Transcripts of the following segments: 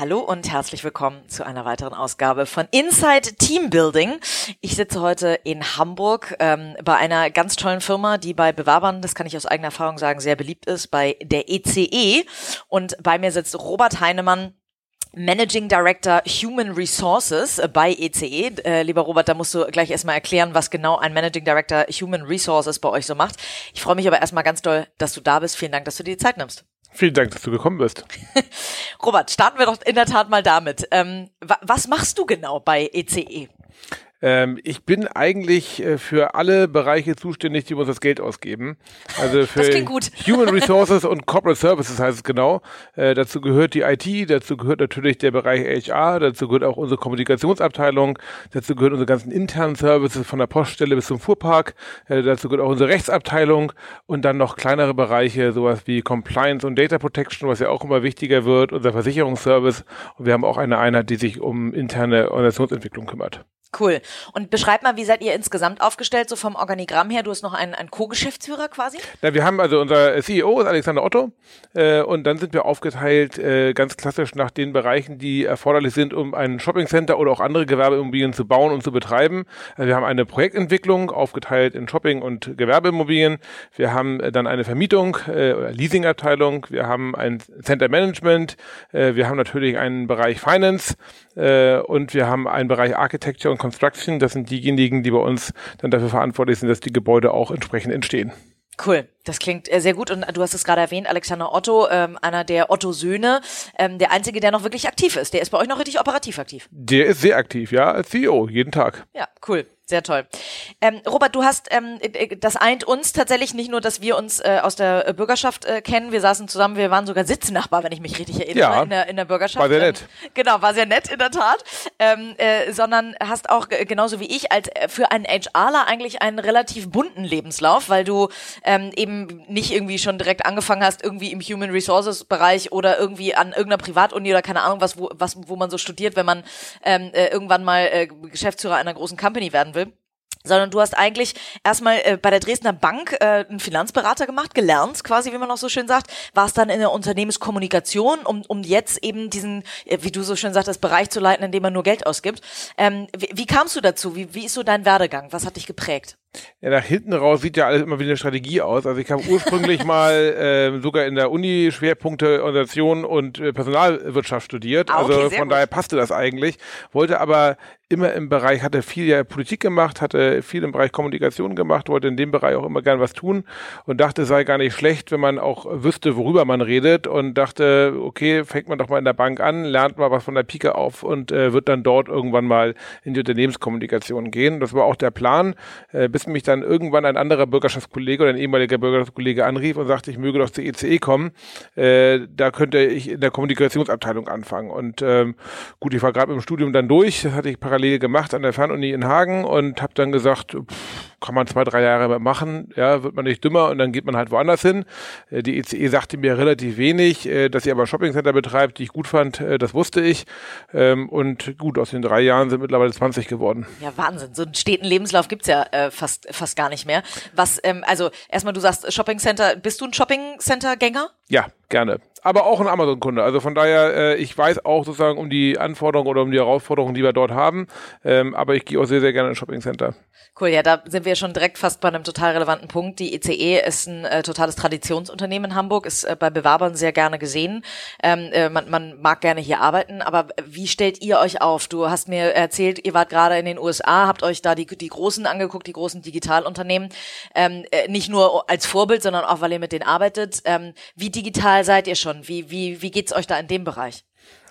Hallo und herzlich willkommen zu einer weiteren Ausgabe von Inside Team Building. Ich sitze heute in Hamburg ähm, bei einer ganz tollen Firma, die bei Bewerbern, das kann ich aus eigener Erfahrung sagen, sehr beliebt ist, bei der ECE. Und bei mir sitzt Robert Heinemann, Managing Director Human Resources bei ECE. Äh, lieber Robert, da musst du gleich erstmal erklären, was genau ein Managing Director Human Resources bei euch so macht. Ich freue mich aber erstmal ganz doll, dass du da bist. Vielen Dank, dass du dir die Zeit nimmst. Vielen Dank, dass du gekommen bist. Robert, starten wir doch in der Tat mal damit. Ähm, wa was machst du genau bei ECE? Ähm, ich bin eigentlich äh, für alle Bereiche zuständig, die uns das Geld ausgeben. Also für Human Resources und Corporate Services heißt es genau. Äh, dazu gehört die IT, dazu gehört natürlich der Bereich HR, dazu gehört auch unsere Kommunikationsabteilung, dazu gehören unsere ganzen internen Services von der Poststelle bis zum Fuhrpark, äh, dazu gehört auch unsere Rechtsabteilung und dann noch kleinere Bereiche, sowas wie Compliance und Data Protection, was ja auch immer wichtiger wird, unser Versicherungsservice und wir haben auch eine Einheit, die sich um interne Organisationsentwicklung kümmert. Cool. Und beschreib mal, wie seid ihr insgesamt aufgestellt, so vom Organigramm her? Du hast noch einen, einen Co-Geschäftsführer quasi? Na, wir haben also unser CEO ist Alexander Otto äh, und dann sind wir aufgeteilt äh, ganz klassisch nach den Bereichen, die erforderlich sind, um ein Shoppingcenter oder auch andere Gewerbeimmobilien zu bauen und zu betreiben. Also wir haben eine Projektentwicklung aufgeteilt in Shopping- und Gewerbeimmobilien. Wir haben äh, dann eine Vermietung äh, oder Leasingabteilung. Wir haben ein Center Management. Äh, wir haben natürlich einen Bereich Finance äh, und wir haben einen Bereich Architecture und Construction. Das sind diejenigen, die bei uns dann dafür verantwortlich sind, dass die Gebäude auch entsprechend entstehen. Cool, das klingt äh, sehr gut und du hast es gerade erwähnt, Alexander Otto, ähm, einer der Otto-Söhne, ähm, der einzige, der noch wirklich aktiv ist. Der ist bei euch noch richtig operativ aktiv. Der ist sehr aktiv, ja, als CEO, jeden Tag. Ja, cool. Sehr toll. Ähm, Robert, du hast, ähm, äh, das eint uns tatsächlich nicht nur, dass wir uns äh, aus der Bürgerschaft äh, kennen. Wir saßen zusammen, wir waren sogar Sitznachbar, wenn ich mich richtig erinnere, ja, in, der, in der Bürgerschaft. War sehr nett. Ähm, genau, war sehr nett in der Tat. Ähm, äh, sondern hast auch genauso wie ich als äh, für einen HRler eigentlich einen relativ bunten Lebenslauf, weil du ähm, eben nicht irgendwie schon direkt angefangen hast, irgendwie im Human Resources Bereich oder irgendwie an irgendeiner Privatuni oder keine Ahnung was, wo, was, wo man so studiert, wenn man ähm, äh, irgendwann mal äh, Geschäftsführer einer großen Company werden will sondern du hast eigentlich erstmal äh, bei der Dresdner Bank äh, einen Finanzberater gemacht, gelernt quasi, wie man auch so schön sagt, warst dann in der Unternehmenskommunikation, um, um jetzt eben diesen, äh, wie du so schön sagst, das Bereich zu leiten, in dem man nur Geld ausgibt. Ähm, wie, wie kamst du dazu? Wie, wie ist so dein Werdegang? Was hat dich geprägt? Ja, nach hinten raus sieht ja alles immer wie eine Strategie aus. Also ich habe ursprünglich mal äh, sogar in der Uni Schwerpunkte Organisation und äh, Personalwirtschaft studiert. Ah, okay, also von gut. daher passte das eigentlich. Wollte aber immer im Bereich, hatte viel ja Politik gemacht, hatte viel im Bereich Kommunikation gemacht, wollte in dem Bereich auch immer gern was tun und dachte, es sei gar nicht schlecht, wenn man auch wüsste, worüber man redet und dachte, okay, fängt man doch mal in der Bank an, lernt mal was von der Pike auf und äh, wird dann dort irgendwann mal in die Unternehmenskommunikation gehen. Das war auch der Plan, äh, bis mich dann irgendwann ein anderer Bürgerschaftskollege oder ein ehemaliger Bürgerschaftskollege anrief und sagte, ich möge doch zur ECE kommen. Äh, da könnte ich in der Kommunikationsabteilung anfangen. Und ähm, gut, ich war gerade im Studium dann durch, das hatte ich parallel parallel gemacht an der Fernuni in Hagen und habe dann gesagt, pff, kann man zwei, drei Jahre machen, ja, wird man nicht dümmer und dann geht man halt woanders hin. Äh, die ECE sagte mir relativ wenig, äh, dass sie aber Shoppingcenter betreibt, die ich gut fand, äh, das wusste ich. Ähm, und gut, aus den drei Jahren sind mittlerweile 20 geworden. Ja, Wahnsinn. So einen steten Lebenslauf gibt's ja äh, fast, fast gar nicht mehr. Was, ähm, also erstmal, du sagst Shoppingcenter, bist du ein Shoppingcenter-Gänger? Ja, gerne aber auch ein Amazon-Kunde. Also von daher, äh, ich weiß auch sozusagen um die Anforderungen oder um die Herausforderungen, die wir dort haben. Ähm, aber ich gehe auch sehr, sehr gerne ins Shopping-Center. Cool, ja, da sind wir schon direkt fast bei einem total relevanten Punkt. Die ECE ist ein äh, totales Traditionsunternehmen in Hamburg, ist äh, bei Bewerbern sehr gerne gesehen. Ähm, äh, man, man mag gerne hier arbeiten, aber wie stellt ihr euch auf? Du hast mir erzählt, ihr wart gerade in den USA, habt euch da die, die großen angeguckt, die großen Digitalunternehmen. Ähm, äh, nicht nur als Vorbild, sondern auch, weil ihr mit denen arbeitet. Ähm, wie digital seid ihr schon? Wie, wie, wie geht's euch da in dem Bereich?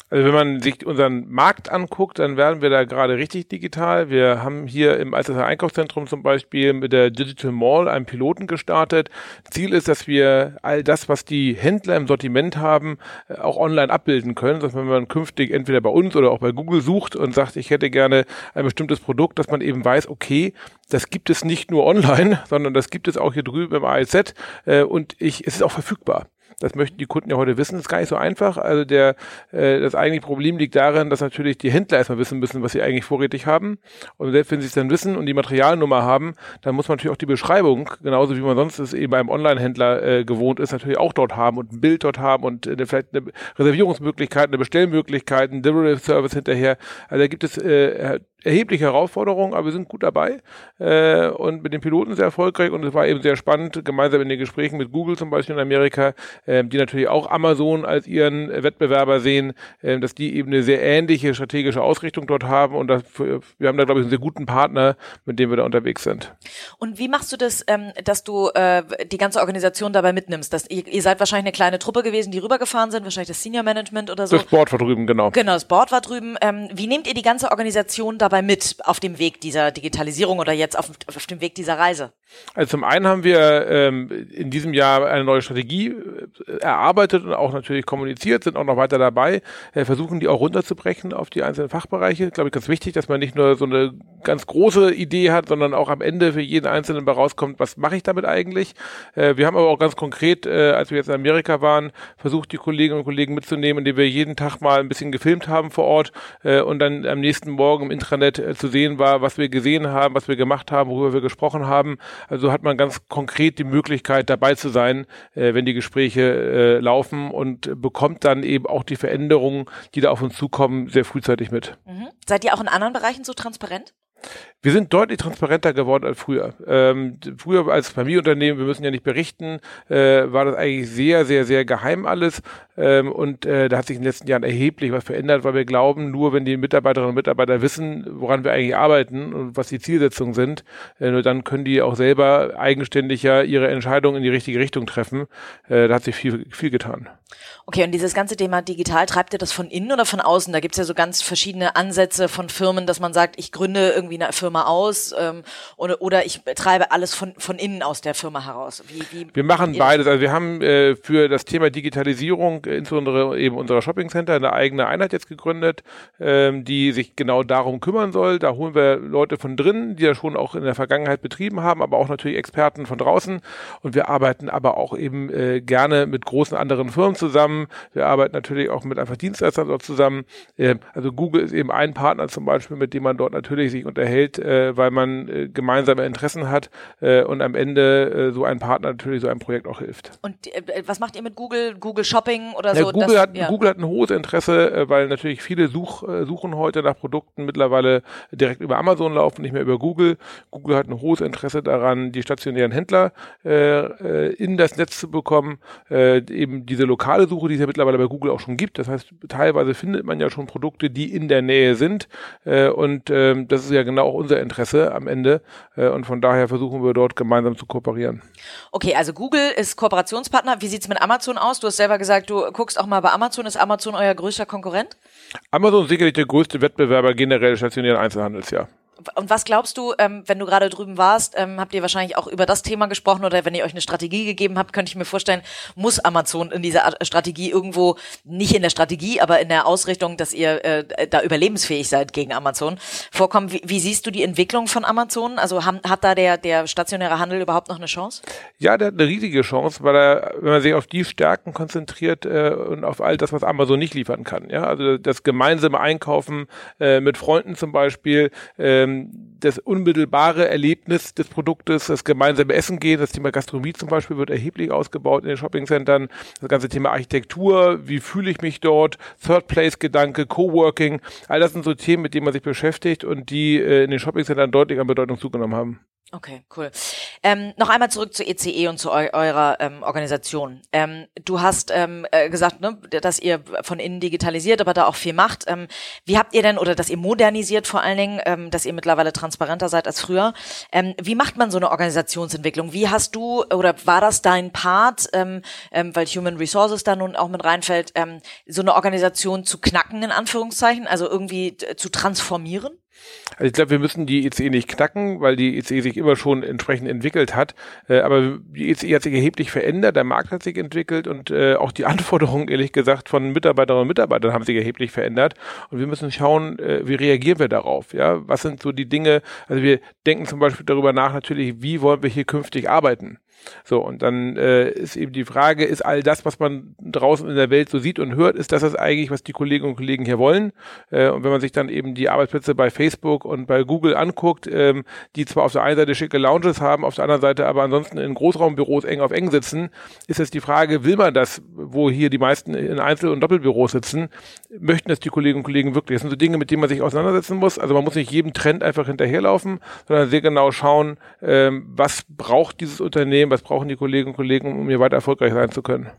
Also wenn man sich unseren Markt anguckt, dann werden wir da gerade richtig digital. Wir haben hier im Alster Einkaufszentrum zum Beispiel mit der Digital Mall einen Piloten gestartet. Ziel ist, dass wir all das, was die Händler im Sortiment haben, äh, auch online abbilden können, dass wenn man künftig entweder bei uns oder auch bei Google sucht und sagt, ich hätte gerne ein bestimmtes Produkt, dass man eben weiß, okay, das gibt es nicht nur online, sondern das gibt es auch hier drüben im ALZ äh, und ich, es ist auch verfügbar. Das möchten die Kunden ja heute wissen. Das ist gar nicht so einfach. Also der, äh, das eigentliche Problem liegt darin, dass natürlich die Händler erstmal wissen müssen, was sie eigentlich vorrätig haben. Und selbst wenn sie es dann wissen und die Materialnummer haben, dann muss man natürlich auch die Beschreibung, genauso wie man sonst es eben beim Online-Händler äh, gewohnt ist, natürlich auch dort haben und ein Bild dort haben und eine, vielleicht eine Reservierungsmöglichkeit, eine Bestellmöglichkeit, ein Delivery Service hinterher. Also da gibt es äh, erhebliche Herausforderung, aber wir sind gut dabei äh, und mit den Piloten sehr erfolgreich und es war eben sehr spannend, gemeinsam in den Gesprächen mit Google zum Beispiel in Amerika, äh, die natürlich auch Amazon als ihren Wettbewerber sehen, äh, dass die eben eine sehr ähnliche strategische Ausrichtung dort haben und das, wir haben da, glaube ich, einen sehr guten Partner, mit dem wir da unterwegs sind. Und wie machst du das, ähm, dass du äh, die ganze Organisation dabei mitnimmst? Dass ihr, ihr seid wahrscheinlich eine kleine Truppe gewesen, die rübergefahren sind, wahrscheinlich das Senior Management oder so. Das Board war drüben, genau. Genau, das Board war drüben. Ähm, wie nehmt ihr die ganze Organisation dabei mit auf dem Weg dieser Digitalisierung oder jetzt auf, auf dem Weg dieser Reise? Also zum einen haben wir ähm, in diesem Jahr eine neue Strategie äh, erarbeitet und auch natürlich kommuniziert, sind auch noch weiter dabei, äh, versuchen die auch runterzubrechen auf die einzelnen Fachbereiche. Glaube ich ganz wichtig, dass man nicht nur so eine ganz große Idee hat, sondern auch am Ende für jeden Einzelnen rauskommt, was mache ich damit eigentlich. Äh, wir haben aber auch ganz konkret, äh, als wir jetzt in Amerika waren, versucht die Kolleginnen und Kollegen mitzunehmen, indem wir jeden Tag mal ein bisschen gefilmt haben vor Ort äh, und dann am nächsten Morgen im Intranet äh, zu sehen war, was wir gesehen haben, was wir gemacht haben, worüber wir gesprochen haben. Also hat man ganz konkret die Möglichkeit dabei zu sein, äh, wenn die Gespräche äh, laufen und bekommt dann eben auch die Veränderungen, die da auf uns zukommen, sehr frühzeitig mit. Mhm. Seid ihr auch in anderen Bereichen so transparent? Wir sind deutlich transparenter geworden als früher. Ähm, früher als Familienunternehmen, wir müssen ja nicht berichten, äh, war das eigentlich sehr, sehr, sehr geheim alles. Ähm, und äh, da hat sich in den letzten Jahren erheblich was verändert, weil wir glauben, nur wenn die Mitarbeiterinnen und Mitarbeiter wissen, woran wir eigentlich arbeiten und was die Zielsetzungen sind, äh, nur dann können die auch selber eigenständiger ihre Entscheidungen in die richtige Richtung treffen. Äh, da hat sich viel, viel getan. Okay, und dieses ganze Thema digital, treibt ihr das von innen oder von außen? Da gibt's ja so ganz verschiedene Ansätze von Firmen, dass man sagt, ich gründe irgendwie eine Firma aus ähm, oder, oder ich treibe alles von, von innen aus der Firma heraus. Wie, wie wir machen beides. Also wir haben äh, für das Thema Digitalisierung, äh, insbesondere eben unserer Shopping Center, eine eigene Einheit jetzt gegründet, ähm, die sich genau darum kümmern soll. Da holen wir Leute von drin, die ja schon auch in der Vergangenheit betrieben haben, aber auch natürlich Experten von draußen. Und wir arbeiten aber auch eben äh, gerne mit großen anderen Firmen zusammen. Wir arbeiten natürlich auch mit einfach Dienstleistern dort zusammen. Äh, also Google ist eben ein Partner zum Beispiel, mit dem man dort natürlich sich unterhält, äh, weil man äh, gemeinsame Interessen hat äh, und am Ende so ein Partner natürlich so ein Projekt auch hilft. Und was macht ihr mit Google? Google Shopping oder ja, so? Google, das, hat, ja. Google hat ein hohes Interesse, weil natürlich viele Such, suchen heute nach Produkten mittlerweile direkt über Amazon laufen, nicht mehr über Google. Google hat ein hohes Interesse daran, die stationären Händler in das Netz zu bekommen, eben diese lokale Suche, die es ja mittlerweile bei Google auch schon gibt. Das heißt, teilweise findet man ja schon Produkte, die in der Nähe sind. Äh, und ähm, das ist ja genau auch unser Interesse am Ende. Äh, und von daher versuchen wir dort gemeinsam zu kooperieren. Okay, also Google ist Kooperationspartner. Wie sieht's mit Amazon aus? Du hast selber gesagt, du guckst auch mal bei Amazon. Ist Amazon euer größter Konkurrent? Amazon ist sicherlich der größte Wettbewerber generell stationären Einzelhandels, ja. Und was glaubst du, ähm, wenn du gerade drüben warst, ähm, habt ihr wahrscheinlich auch über das Thema gesprochen oder wenn ihr euch eine Strategie gegeben habt, könnte ich mir vorstellen, muss Amazon in dieser Strategie irgendwo, nicht in der Strategie, aber in der Ausrichtung, dass ihr äh, da überlebensfähig seid gegen Amazon, vorkommen. Wie, wie siehst du die Entwicklung von Amazon? Also haben, hat da der, der stationäre Handel überhaupt noch eine Chance? Ja, der hat eine riesige Chance, weil er, wenn man sich auf die Stärken konzentriert äh, und auf all das, was Amazon nicht liefern kann. Ja, also das gemeinsame Einkaufen äh, mit Freunden zum Beispiel, äh, ähm, das unmittelbare Erlebnis des Produktes, das gemeinsame Essen gehen, das Thema Gastronomie zum Beispiel wird erheblich ausgebaut in den Shoppingcentern, das ganze Thema Architektur, wie fühle ich mich dort, Third-Place-Gedanke, Coworking, all das sind so Themen, mit denen man sich beschäftigt und die äh, in den Shoppingcentern deutlich an Bedeutung zugenommen haben. Okay, cool. Ähm, noch einmal zurück zur ECE e und zu eu eurer ähm, Organisation. Ähm, du hast ähm, äh, gesagt, ne, dass ihr von innen digitalisiert, aber da auch viel macht. Ähm, wie habt ihr denn, oder dass ihr modernisiert vor allen Dingen, ähm, dass ihr mittlerweile transparenter seid als früher? Ähm, wie macht man so eine Organisationsentwicklung? Wie hast du, oder war das dein Part, weil Human Resources da nun auch mit reinfällt, so eine Organisation zu knacken, in Anführungszeichen, also irgendwie zu transformieren? Also ich glaube, wir müssen die ECE nicht knacken, weil die ECE sich immer schon entsprechend entwickelt hat. Äh, aber die ECE hat sich erheblich verändert, der Markt hat sich entwickelt und äh, auch die Anforderungen, ehrlich gesagt, von Mitarbeiterinnen und Mitarbeitern haben sich erheblich verändert. Und wir müssen schauen, äh, wie reagieren wir darauf? Ja, was sind so die Dinge? Also wir denken zum Beispiel darüber nach, natürlich, wie wollen wir hier künftig arbeiten? So, und dann äh, ist eben die Frage, ist all das, was man draußen in der Welt so sieht und hört, ist das das eigentlich, was die Kolleginnen und Kollegen hier wollen? Äh, und wenn man sich dann eben die Arbeitsplätze bei Facebook und bei Google anguckt, ähm, die zwar auf der einen Seite schicke Lounges haben, auf der anderen Seite aber ansonsten in Großraumbüros eng auf eng sitzen, ist jetzt die Frage, will man das, wo hier die meisten in Einzel- und Doppelbüros sitzen, möchten das die Kolleginnen und Kollegen wirklich? Das sind so Dinge, mit denen man sich auseinandersetzen muss. Also man muss nicht jedem Trend einfach hinterherlaufen, sondern sehr genau schauen, ähm, was braucht dieses Unternehmen, was brauchen die Kolleginnen und Kollegen, um hier weiter erfolgreich sein zu können.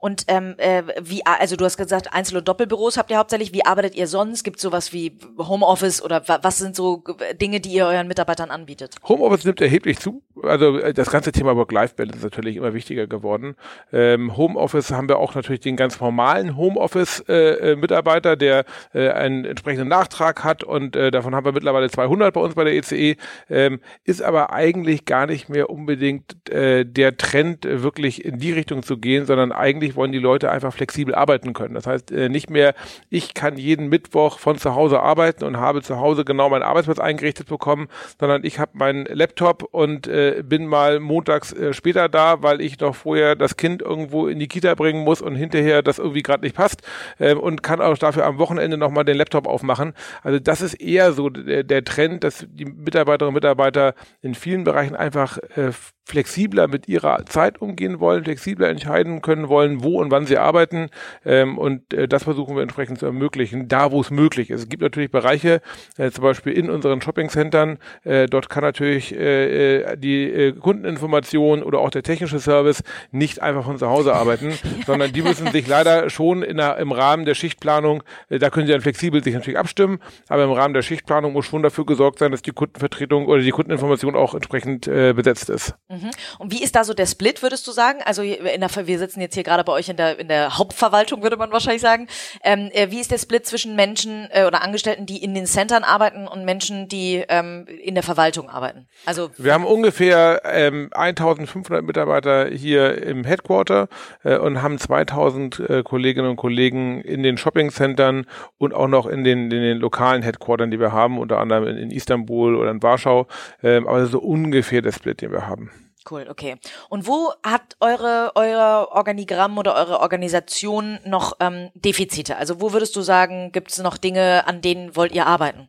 Und ähm, äh, wie, also du hast gesagt, Einzel- und Doppelbüros habt ihr hauptsächlich. Wie arbeitet ihr sonst? Gibt sowas wie Homeoffice oder was sind so Dinge, die ihr euren Mitarbeitern anbietet? Homeoffice nimmt erheblich zu. Also äh, das ganze Thema Work-Life-Balance ist natürlich immer wichtiger geworden. Ähm, Homeoffice haben wir auch natürlich den ganz normalen Homeoffice-Mitarbeiter, äh, äh der äh, einen entsprechenden Nachtrag hat und äh, davon haben wir mittlerweile 200 bei uns bei der ECE. Ähm, ist aber eigentlich gar nicht mehr unbedingt äh, der Trend, wirklich in die Richtung zu gehen, sondern eigentlich eigentlich wollen die Leute einfach flexibel arbeiten können. Das heißt, äh, nicht mehr, ich kann jeden Mittwoch von zu Hause arbeiten und habe zu Hause genau meinen Arbeitsplatz eingerichtet bekommen, sondern ich habe meinen Laptop und äh, bin mal montags äh, später da, weil ich noch vorher das Kind irgendwo in die Kita bringen muss und hinterher das irgendwie gerade nicht passt äh, und kann auch dafür am Wochenende nochmal den Laptop aufmachen. Also das ist eher so der, der Trend, dass die Mitarbeiterinnen und Mitarbeiter in vielen Bereichen einfach äh, flexibler mit ihrer Zeit umgehen wollen, flexibler entscheiden können wollen, wo und wann sie arbeiten. Ähm, und äh, das versuchen wir entsprechend zu ermöglichen, da wo es möglich ist. Es gibt natürlich Bereiche, äh, zum Beispiel in unseren Shoppingcentern, äh, dort kann natürlich äh, äh die äh, Kundeninformation oder auch der technische Service nicht einfach von zu Hause arbeiten, sondern die müssen sich leider schon in der, im Rahmen der Schichtplanung, äh, da können sie dann flexibel sich natürlich abstimmen, aber im Rahmen der Schichtplanung muss schon dafür gesorgt sein, dass die Kundenvertretung oder die Kundeninformation auch entsprechend äh, besetzt ist. Mhm. Mhm. Und wie ist da so der Split, würdest du sagen? Also in der, wir sitzen jetzt hier gerade bei euch in der, in der Hauptverwaltung, würde man wahrscheinlich sagen. Ähm, äh, wie ist der Split zwischen Menschen äh, oder Angestellten, die in den Centern arbeiten und Menschen, die ähm, in der Verwaltung arbeiten? Also wir haben ungefähr ähm, 1500 Mitarbeiter hier im Headquarter äh, und haben 2000 äh, Kolleginnen und Kollegen in den Shoppingcentern und auch noch in den, in den lokalen Headquartern, die wir haben, unter anderem in, in Istanbul oder in Warschau. Ähm, aber so ungefähr der Split, den wir haben. Cool, okay. Und wo hat eure, euer Organigramm oder eure Organisation noch ähm, Defizite? Also wo würdest du sagen, gibt es noch Dinge, an denen wollt ihr arbeiten?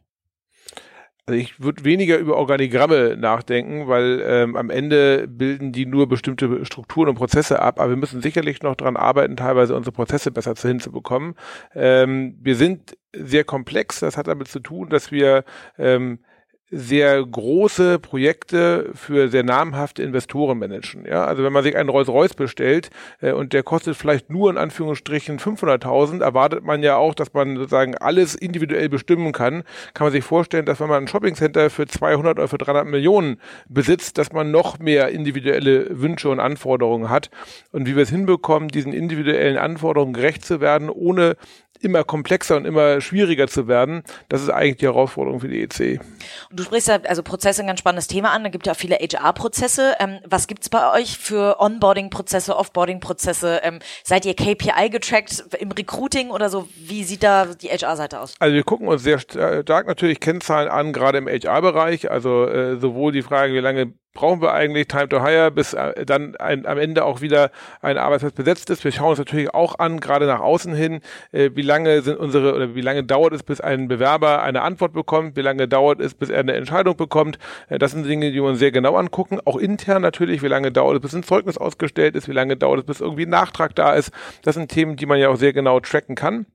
Also ich würde weniger über Organigramme nachdenken, weil ähm, am Ende bilden die nur bestimmte Strukturen und Prozesse ab, aber wir müssen sicherlich noch daran arbeiten, teilweise unsere Prozesse besser zu hinzubekommen. Ähm, wir sind sehr komplex, das hat damit zu tun, dass wir ähm, sehr große Projekte für sehr namhafte Investoren managen. Ja, also wenn man sich einen Rolls-Royce bestellt äh, und der kostet vielleicht nur in Anführungsstrichen 500.000, erwartet man ja auch, dass man sozusagen alles individuell bestimmen kann. Kann man sich vorstellen, dass wenn man ein Shoppingcenter für 200 oder für 300 Millionen besitzt, dass man noch mehr individuelle Wünsche und Anforderungen hat. Und wie wir es hinbekommen, diesen individuellen Anforderungen gerecht zu werden, ohne immer komplexer und immer schwieriger zu werden. Das ist eigentlich die Herausforderung für die EC. Und du sprichst ja, also Prozesse ein ganz spannendes Thema an. Da gibt ja auch viele HR-Prozesse. Ähm, was gibt's bei euch für Onboarding-Prozesse, Offboarding-Prozesse? Ähm, seid ihr KPI getrackt im Recruiting oder so? Wie sieht da die HR-Seite aus? Also wir gucken uns sehr stark natürlich Kennzahlen an, gerade im HR-Bereich. Also äh, sowohl die Frage, wie lange brauchen wir eigentlich Time to Hire, bis äh, dann ein, am Ende auch wieder ein Arbeitsplatz besetzt ist. Wir schauen uns natürlich auch an, gerade nach außen hin, äh, wie lange sind unsere oder wie lange dauert es, bis ein Bewerber eine Antwort bekommt, wie lange dauert es, bis er eine Entscheidung bekommt. Äh, das sind Dinge, die wir uns sehr genau angucken. Auch intern natürlich, wie lange dauert es, bis ein Zeugnis ausgestellt ist, wie lange dauert es, bis irgendwie ein Nachtrag da ist. Das sind Themen, die man ja auch sehr genau tracken kann.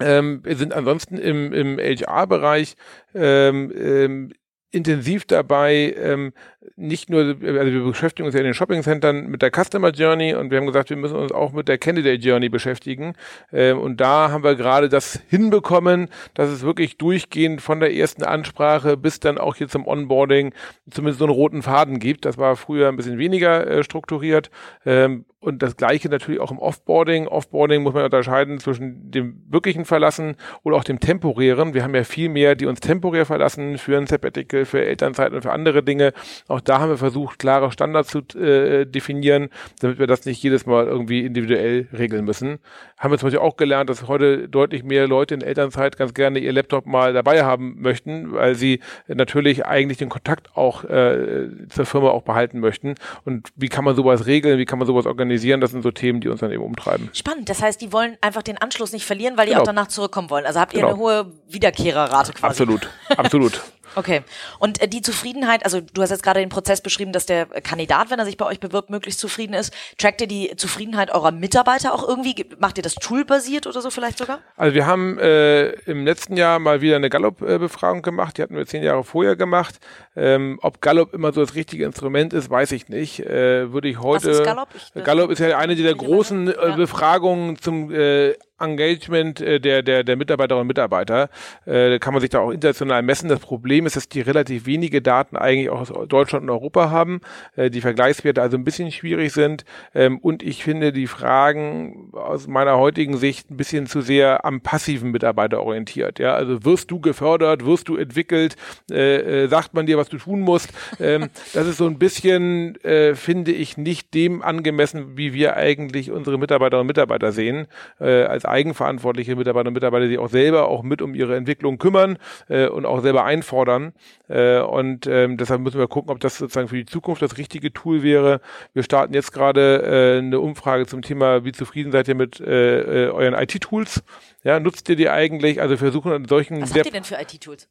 Ähm, wir sind ansonsten im, im HR-Bereich ähm, ähm, intensiv dabei, ähm, nicht nur, also wir beschäftigen uns ja in den Shopping-Centern mit der Customer Journey und wir haben gesagt, wir müssen uns auch mit der Candidate Journey beschäftigen. Ähm, und da haben wir gerade das hinbekommen, dass es wirklich durchgehend von der ersten Ansprache bis dann auch hier zum Onboarding zumindest so einen roten Faden gibt. Das war früher ein bisschen weniger äh, strukturiert. Ähm, und das gleiche natürlich auch im Offboarding. Offboarding muss man unterscheiden zwischen dem wirklichen Verlassen oder auch dem temporären. Wir haben ja viel mehr, die uns temporär verlassen für ein Sabbatical, für Elternzeit und für andere Dinge. Auch da haben wir versucht, klare Standards zu äh, definieren, damit wir das nicht jedes Mal irgendwie individuell regeln müssen. Haben wir zum Beispiel auch gelernt, dass heute deutlich mehr Leute in Elternzeit ganz gerne ihr Laptop mal dabei haben möchten, weil sie natürlich eigentlich den Kontakt auch äh, zur Firma auch behalten möchten. Und wie kann man sowas regeln? Wie kann man sowas organisieren? Organisieren. Das sind so Themen, die uns dann eben umtreiben. Spannend. Das heißt, die wollen einfach den Anschluss nicht verlieren, weil die genau. auch danach zurückkommen wollen. Also habt ihr genau. eine hohe Wiederkehrerrate quasi. Absolut. Absolut. Okay. Und äh, die Zufriedenheit, also du hast jetzt gerade den Prozess beschrieben, dass der Kandidat, wenn er sich bei euch bewirbt, möglichst zufrieden ist. Trackt ihr die Zufriedenheit eurer Mitarbeiter auch irgendwie? Macht ihr das toolbasiert oder so vielleicht sogar? Also wir haben äh, im letzten Jahr mal wieder eine Gallup-Befragung gemacht. Die hatten wir zehn Jahre vorher gemacht. Ähm, ob Gallup immer so das richtige Instrument ist, weiß ich nicht. Äh, würde ich heute. Was ist Gallup? Ich, Gallup ist ja eine der großen äh, Befragungen zum äh, Engagement äh, der, der, der Mitarbeiterinnen und Mitarbeiter. Äh, kann man sich da auch international messen. Das Problem ist, dass die relativ wenige Daten eigentlich auch aus Deutschland und Europa haben, äh, die Vergleichswerte also ein bisschen schwierig sind. Ähm, und ich finde die Fragen aus meiner heutigen Sicht ein bisschen zu sehr am passiven Mitarbeiter orientiert. Ja, also wirst du gefördert, wirst du entwickelt, äh, äh, sagt man dir, was du tun musst. Ähm, das ist so ein bisschen, äh, finde ich, nicht dem angemessen, wie wir eigentlich unsere Mitarbeiterinnen und Mitarbeiter sehen, äh, als eigenverantwortliche Mitarbeiter und Mitarbeiter, die auch selber auch mit um ihre Entwicklung kümmern äh, und auch selber einfordern. Äh, und ähm, deshalb müssen wir gucken, ob das sozusagen für die Zukunft das richtige Tool wäre. Wir starten jetzt gerade äh, eine Umfrage zum Thema, wie zufrieden seid ihr mit äh, äh euren IT-Tools? Ja, nutzt ihr die eigentlich? Also versuchen an solchen. Was habt ihr denn für IT-Tools?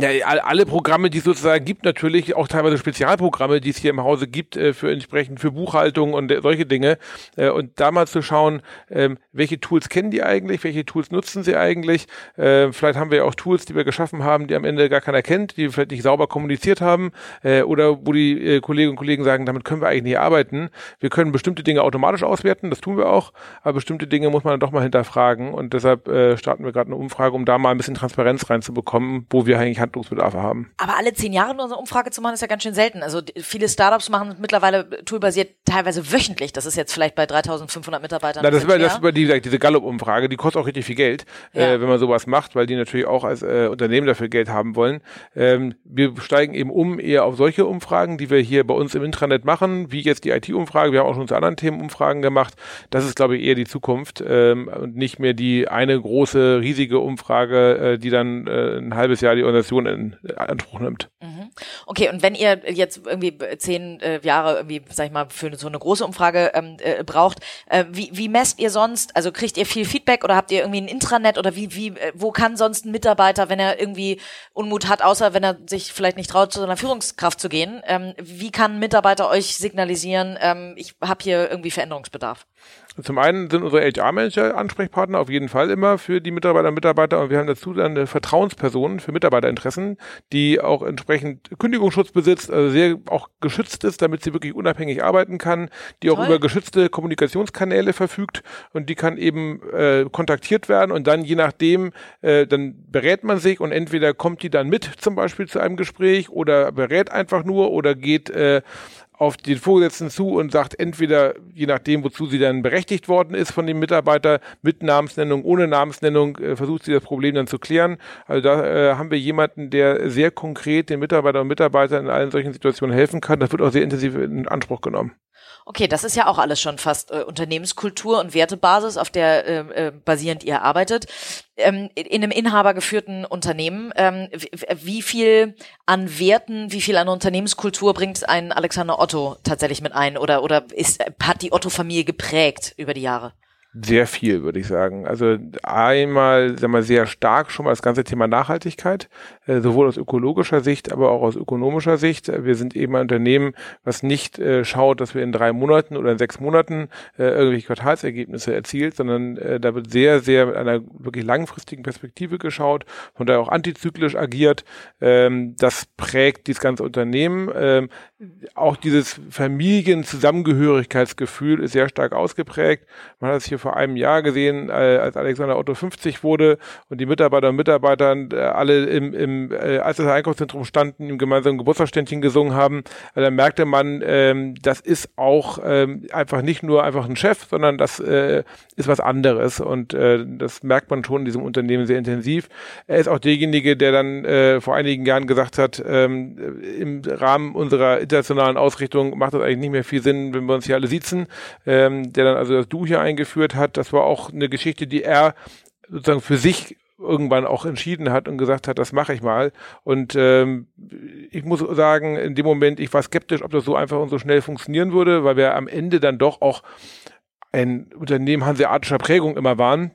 Ja, alle Programme, die es sozusagen gibt, natürlich auch teilweise Spezialprogramme, die es hier im Hause gibt, äh, für entsprechend für Buchhaltung und äh, solche Dinge. Äh, und da mal zu schauen, ähm, welche Tools kennen die eigentlich, welche Tools nutzen sie eigentlich. Vielleicht haben wir ja auch Tools, die wir geschaffen haben, die am Ende gar keiner kennt, die vielleicht nicht sauber kommuniziert haben, oder wo die Kolleginnen und Kollegen sagen, damit können wir eigentlich nicht arbeiten. Wir können bestimmte Dinge automatisch auswerten, das tun wir auch, aber bestimmte Dinge muss man dann doch mal hinterfragen. Und deshalb starten wir gerade eine Umfrage, um da mal ein bisschen Transparenz reinzubekommen, wo wir eigentlich Handlungsbedarfe haben. Aber alle zehn Jahre nur eine Umfrage zu machen, ist ja ganz schön selten. Also viele Startups machen mittlerweile toolbasiert teilweise wöchentlich. Das ist jetzt vielleicht bei 3500 Mitarbeitern. Na, das, über, das über die, diese Gallup-Umfrage, die kostet auch richtig viel Geld, ja. äh, wenn man sowas macht, weil die natürlich auch als äh, Unternehmen dafür Geld haben wollen. Ähm, wir steigen eben um eher auf solche Umfragen, die wir hier bei uns im Intranet machen, wie jetzt die IT-Umfrage. Wir haben auch schon zu anderen Themen Umfragen gemacht. Das ist, glaube ich, eher die Zukunft ähm, und nicht mehr die eine große, riesige Umfrage, äh, die dann äh, ein halbes Jahr die Organisation Organisation in Anspruch nimmt. Mhm. Okay, und wenn ihr jetzt irgendwie zehn äh, Jahre irgendwie, sag ich mal, für so eine große Umfrage ähm, äh, braucht, äh, wie, wie messt ihr sonst? Also kriegt ihr viel Feedback oder habt ihr irgendwie ein Intranet oder wie, wie, äh, wo kann sonst ein Mitarbeiter, wenn er irgendwie Unmut hat, außer wenn er sich vielleicht nicht traut, zu seiner Führungskraft zu gehen, ähm, wie kann ein Mitarbeiter euch signalisieren, ähm, ich habe hier irgendwie Veränderungsbedarf? Zum einen sind unsere HR-Manager Ansprechpartner auf jeden Fall immer für die Mitarbeiter und Mitarbeiter und wir haben dazu dann eine Vertrauensperson für Mitarbeiterinteressen, die auch entsprechend Kündigungsschutz besitzt, also sehr auch geschützt ist, damit sie wirklich unabhängig arbeiten kann, die Toll. auch über geschützte Kommunikationskanäle verfügt und die kann eben äh, kontaktiert werden und dann je nachdem, äh, dann berät man sich und entweder kommt die dann mit zum Beispiel zu einem Gespräch oder berät einfach nur oder geht äh, auf den Vorgesetzten zu und sagt entweder, je nachdem, wozu sie dann berechtigt worden ist von dem Mitarbeiter, mit Namensnennung, ohne Namensnennung, äh, versucht sie das Problem dann zu klären. Also da äh, haben wir jemanden, der sehr konkret den Mitarbeiterinnen und Mitarbeitern in allen solchen Situationen helfen kann. Das wird auch sehr intensiv in Anspruch genommen. Okay, das ist ja auch alles schon fast äh, Unternehmenskultur und Wertebasis, auf der äh, äh, basierend ihr arbeitet. Ähm, in einem inhabergeführten Unternehmen, ähm, wie viel an Werten, wie viel an Unternehmenskultur bringt ein Alexander Otto tatsächlich mit ein oder, oder ist, hat die Otto-Familie geprägt über die Jahre? Sehr viel, würde ich sagen. Also einmal, sagen wir, sehr stark schon mal das ganze Thema Nachhaltigkeit, äh, sowohl aus ökologischer Sicht, aber auch aus ökonomischer Sicht. Wir sind eben ein Unternehmen, was nicht äh, schaut, dass wir in drei Monaten oder in sechs Monaten äh, irgendwelche Quartalsergebnisse erzielt, sondern äh, da wird sehr, sehr mit einer wirklich langfristigen Perspektive geschaut, von daher auch antizyklisch agiert. Ähm, das prägt dieses ganze Unternehmen. Ähm, auch dieses Familienzusammengehörigkeitsgefühl ist sehr stark ausgeprägt. Man hat es hier vor einem Jahr gesehen, äh, als Alexander Otto 50 wurde und die Mitarbeiter und Mitarbeiter äh, alle im, im äh, als das Einkaufszentrum standen, im gemeinsamen Geburtstagsständchen gesungen haben. Also da merkte man, ähm, das ist auch ähm, einfach nicht nur einfach ein Chef, sondern das äh, ist was anderes und äh, das merkt man schon in diesem Unternehmen sehr intensiv. Er ist auch derjenige, der dann äh, vor einigen Jahren gesagt hat, ähm, im Rahmen unserer internationalen Ausrichtung macht das eigentlich nicht mehr viel Sinn, wenn wir uns hier alle sitzen, der dann also das Du hier eingeführt hat. Das war auch eine Geschichte, die er sozusagen für sich irgendwann auch entschieden hat und gesagt hat, das mache ich mal. Und ähm, ich muss sagen, in dem Moment, ich war skeptisch, ob das so einfach und so schnell funktionieren würde, weil wir am Ende dann doch auch ein Unternehmen hanseatischer Prägung immer waren.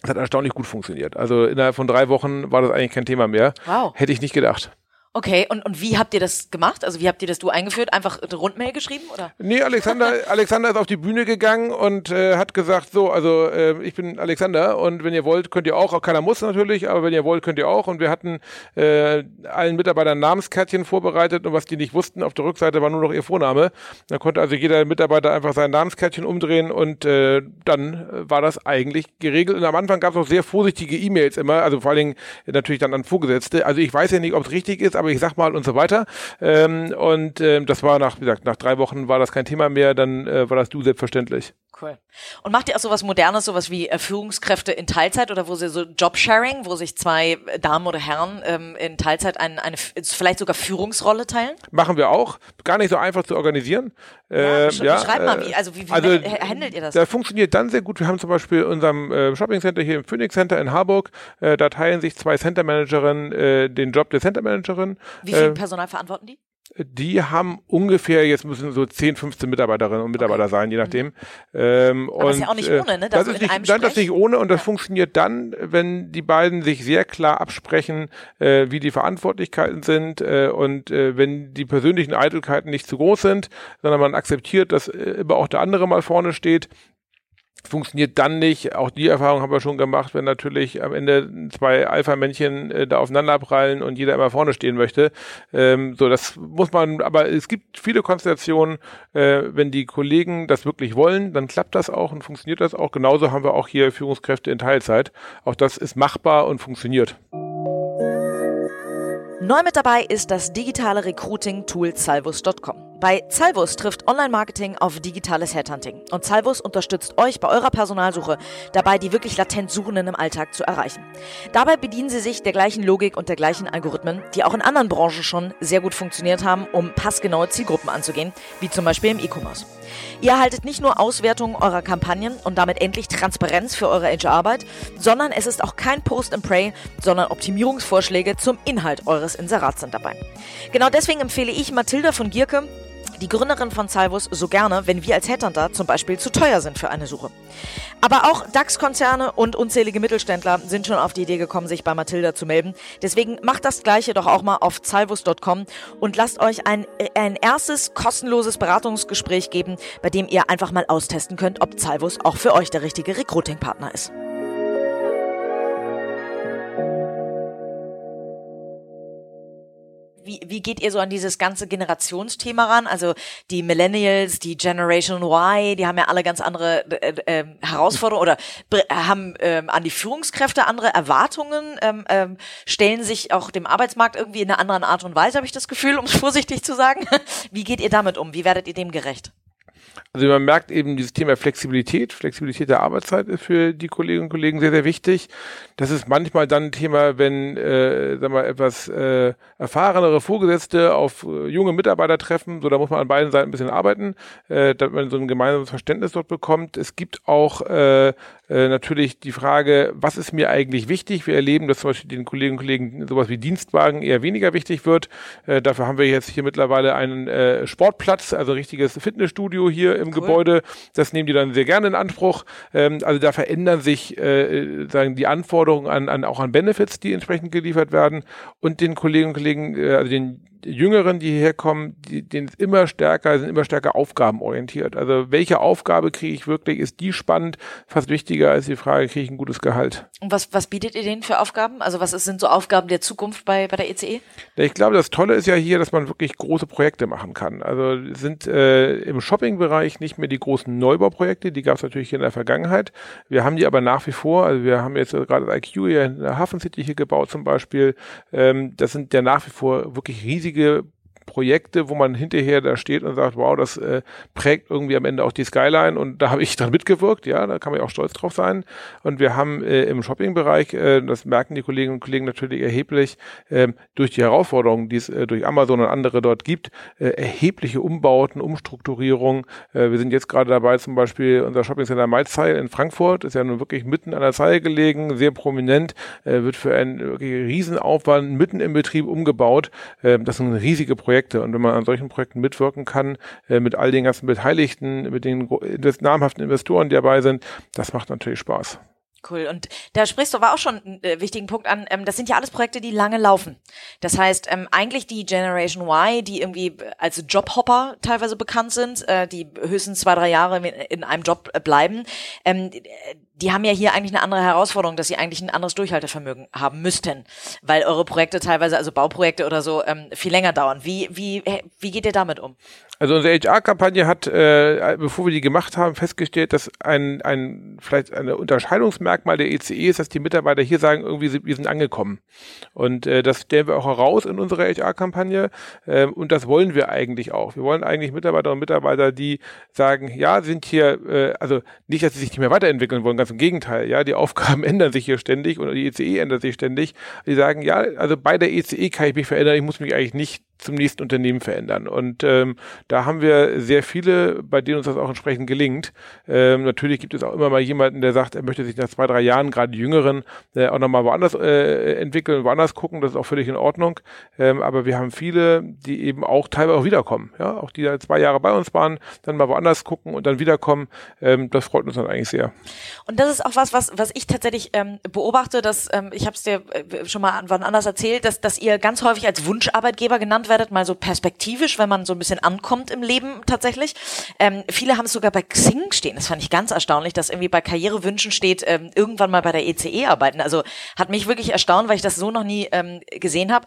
Das hat erstaunlich gut funktioniert. Also innerhalb von drei Wochen war das eigentlich kein Thema mehr. Wow. Hätte ich nicht gedacht. Okay, und, und wie habt ihr das gemacht? Also wie habt ihr das du eingeführt? Einfach eine Rundmail geschrieben oder? Nee, Alexander, Alexander ist auf die Bühne gegangen und äh, hat gesagt, so, also äh, ich bin Alexander und wenn ihr wollt, könnt ihr auch, auch keiner muss natürlich, aber wenn ihr wollt, könnt ihr auch. Und wir hatten äh, allen Mitarbeitern Namenskärtchen vorbereitet und was die nicht wussten, auf der Rückseite war nur noch ihr Vorname. Da konnte also jeder Mitarbeiter einfach sein Namenskärtchen umdrehen und äh, dann war das eigentlich geregelt. Und am Anfang gab es auch sehr vorsichtige E-Mails immer, also vor allen Dingen natürlich dann an Vorgesetzte. Also ich weiß ja nicht, ob es richtig ist, aber ich sag mal und so weiter. Ähm, und ähm, das war nach, wie gesagt, nach drei Wochen war das kein Thema mehr, dann äh, war das du selbstverständlich. Cool. Und macht ihr auch sowas Modernes, sowas wie äh, Führungskräfte in Teilzeit oder wo sie so Jobsharing, wo sich zwei Damen oder Herren ähm, in Teilzeit ein, eine, vielleicht sogar Führungsrolle teilen? Machen wir auch. Gar nicht so einfach zu organisieren. Ja, äh, ja, beschreib mal, wie, also wie, wie also, handelt ihr das? Das funktioniert dann sehr gut. Wir haben zum Beispiel unserem äh, Shopping Center hier im Phoenix Center in Harburg, äh, da teilen sich zwei Center Managerinnen äh, den Job der Center Managerin. Wie viel äh, Personal verantworten die? Die haben ungefähr, jetzt müssen so 10, 15 Mitarbeiterinnen und Mitarbeiter okay. sein, je nachdem. Mhm. Ähm, Aber und, das ist ja auch nicht ohne, ne? Das, das ist nicht, nein, das ist nicht ohne und das ja. funktioniert dann, wenn die beiden sich sehr klar absprechen, äh, wie die Verantwortlichkeiten sind äh, und äh, wenn die persönlichen Eitelkeiten nicht zu groß sind, sondern man akzeptiert, dass äh, immer auch der andere mal vorne steht funktioniert dann nicht. Auch die Erfahrung haben wir schon gemacht, wenn natürlich am Ende zwei Alpha-Männchen äh, da aufeinander prallen und jeder immer vorne stehen möchte. Ähm, so, das muss man, aber es gibt viele Konstellationen, äh, wenn die Kollegen das wirklich wollen, dann klappt das auch und funktioniert das auch. Genauso haben wir auch hier Führungskräfte in Teilzeit. Auch das ist machbar und funktioniert. Neu mit dabei ist das digitale Recruiting-Tool Salvus.com. Bei Salvus trifft Online-Marketing auf digitales Headhunting. Und Salvus unterstützt euch bei eurer Personalsuche dabei, die wirklich latent Suchenden im Alltag zu erreichen. Dabei bedienen sie sich der gleichen Logik und der gleichen Algorithmen, die auch in anderen Branchen schon sehr gut funktioniert haben, um passgenaue Zielgruppen anzugehen, wie zum Beispiel im E-Commerce. Ihr erhaltet nicht nur Auswertungen eurer Kampagnen und damit endlich Transparenz für eure HR-Arbeit, sondern es ist auch kein Post and Pray, sondern Optimierungsvorschläge zum Inhalt eures Inserats sind dabei. Genau deswegen empfehle ich Mathilda von Gierke, die Gründerin von Salvus so gerne, wenn wir als Headhunter zum Beispiel zu teuer sind für eine Suche. Aber auch DAX-Konzerne und unzählige Mittelständler sind schon auf die Idee gekommen, sich bei Mathilda zu melden. Deswegen macht das Gleiche doch auch mal auf salvus.com und lasst euch ein, ein erstes kostenloses Beratungsgespräch geben, bei dem ihr einfach mal austesten könnt, ob Salvus auch für euch der richtige Recruiting-Partner ist. Wie, wie geht ihr so an dieses ganze Generationsthema ran? Also die Millennials, die Generation Y, die haben ja alle ganz andere äh, äh, Herausforderungen oder haben ähm, an die Führungskräfte andere Erwartungen, ähm, ähm, stellen sich auch dem Arbeitsmarkt irgendwie in einer anderen Art und Weise, habe ich das Gefühl, um es vorsichtig zu sagen. Wie geht ihr damit um? Wie werdet ihr dem gerecht? Also man merkt eben dieses Thema Flexibilität, Flexibilität der Arbeitszeit ist für die Kolleginnen und Kollegen sehr, sehr wichtig. Das ist manchmal dann ein Thema, wenn, äh, sagen wir, etwas äh, erfahrenere Vorgesetzte auf äh, junge Mitarbeiter treffen. So, da muss man an beiden Seiten ein bisschen arbeiten, äh, damit man so ein gemeinsames Verständnis dort bekommt. Es gibt auch äh, äh, natürlich die Frage, was ist mir eigentlich wichtig? Wir erleben, dass zum Beispiel den Kolleginnen und Kollegen sowas wie Dienstwagen eher weniger wichtig wird. Äh, dafür haben wir jetzt hier mittlerweile einen äh, Sportplatz, also richtiges Fitnessstudio Studio hier im cool. Gebäude. Das nehmen die dann sehr gerne in Anspruch. Ähm, also da verändern sich äh, sagen die Anforderungen an, an auch an Benefits, die entsprechend geliefert werden und den Kolleginnen und Kollegen, äh, also den Jüngeren, die hierher kommen, die, denen ist immer stärker, sind immer stärker aufgabenorientiert. Also welche Aufgabe kriege ich wirklich? Ist die spannend? Fast wichtiger als die Frage, kriege ich ein gutes Gehalt? Und was, was bietet ihr denen für Aufgaben? Also was ist, sind so Aufgaben der Zukunft bei, bei der ECE? E? Ich glaube, das Tolle ist ja hier, dass man wirklich große Projekte machen kann. Also sind äh, im Shopping-Bereich nicht mehr die großen Neubauprojekte, die gab es natürlich hier in der Vergangenheit. Wir haben die aber nach wie vor, also wir haben jetzt gerade das IQ hier in der Hafen City hier gebaut zum Beispiel. Ähm, das sind ja nach wie vor wirklich riesige riesige Projekte, wo man hinterher da steht und sagt, wow, das äh, prägt irgendwie am Ende auch die Skyline und da habe ich dran mitgewirkt, ja, da kann man ja auch stolz drauf sein. Und wir haben äh, im Shopping-Bereich, äh, das merken die Kolleginnen und Kollegen natürlich erheblich, äh, durch die Herausforderungen, die es äh, durch Amazon und andere dort gibt, äh, erhebliche Umbauten, Umstrukturierung. Äh, wir sind jetzt gerade dabei, zum Beispiel unser Shopping-Center Malzheil in Frankfurt, ist ja nun wirklich mitten an der Zeile gelegen, sehr prominent, wird für einen wirklich Riesenaufwand mitten im Betrieb umgebaut. Äh, das sind riesige Projekte Projekte. Und wenn man an solchen Projekten mitwirken kann, äh, mit all den ganzen Beteiligten, mit den namhaften Investoren, die dabei sind, das macht natürlich Spaß. Cool. Und da sprichst du aber auch schon einen äh, wichtigen Punkt an. Ähm, das sind ja alles Projekte, die lange laufen. Das heißt, ähm, eigentlich die Generation Y, die irgendwie als Jobhopper teilweise bekannt sind, äh, die höchstens zwei, drei Jahre in einem Job äh, bleiben, ähm, die haben ja hier eigentlich eine andere Herausforderung, dass sie eigentlich ein anderes Durchhaltevermögen haben müssten, weil eure Projekte teilweise, also Bauprojekte oder so, ähm, viel länger dauern. Wie, wie, wie geht ihr damit um? Also unsere HR-Kampagne hat, äh, bevor wir die gemacht haben, festgestellt, dass ein, ein vielleicht ein Unterscheidungsmerkmal der ECE e ist, dass die Mitarbeiter hier sagen, irgendwie wir sind angekommen. Und äh, das stellen wir auch heraus in unserer HR-Kampagne. Äh, und das wollen wir eigentlich auch. Wir wollen eigentlich Mitarbeiter und Mitarbeiter, die sagen, ja, sind hier, äh, also nicht, dass sie sich nicht mehr weiterentwickeln wollen, ganz im Gegenteil. Ja, die Aufgaben ändern sich hier ständig und die ECE e ändert sich ständig. Die sagen, ja, also bei der ECE e kann ich mich verändern, ich muss mich eigentlich nicht zum nächsten Unternehmen verändern. Und ähm, da haben wir sehr viele, bei denen uns das auch entsprechend gelingt. Ähm, natürlich gibt es auch immer mal jemanden, der sagt, er möchte sich nach zwei, drei Jahren, gerade Jüngeren, äh, auch nochmal woanders äh, entwickeln, woanders gucken. Das ist auch völlig in Ordnung. Ähm, aber wir haben viele, die eben auch teilweise auch wiederkommen. Ja, auch die da zwei Jahre bei uns waren, dann mal woanders gucken und dann wiederkommen. Ähm, das freut uns dann eigentlich sehr. Und das ist auch was, was, was ich tatsächlich ähm, beobachte, dass ähm, ich habe es dir äh, schon mal wann anders erzählt, dass, dass ihr ganz häufig als Wunscharbeitgeber genannt werdet, mal so perspektivisch, wenn man so ein bisschen ankommt im Leben tatsächlich. Ähm, viele haben es sogar bei Xing stehen. Das fand ich ganz erstaunlich, dass irgendwie bei Karrierewünschen steht, ähm, irgendwann mal bei der ECE e arbeiten. Also hat mich wirklich erstaunt, weil ich das so noch nie ähm, gesehen habe.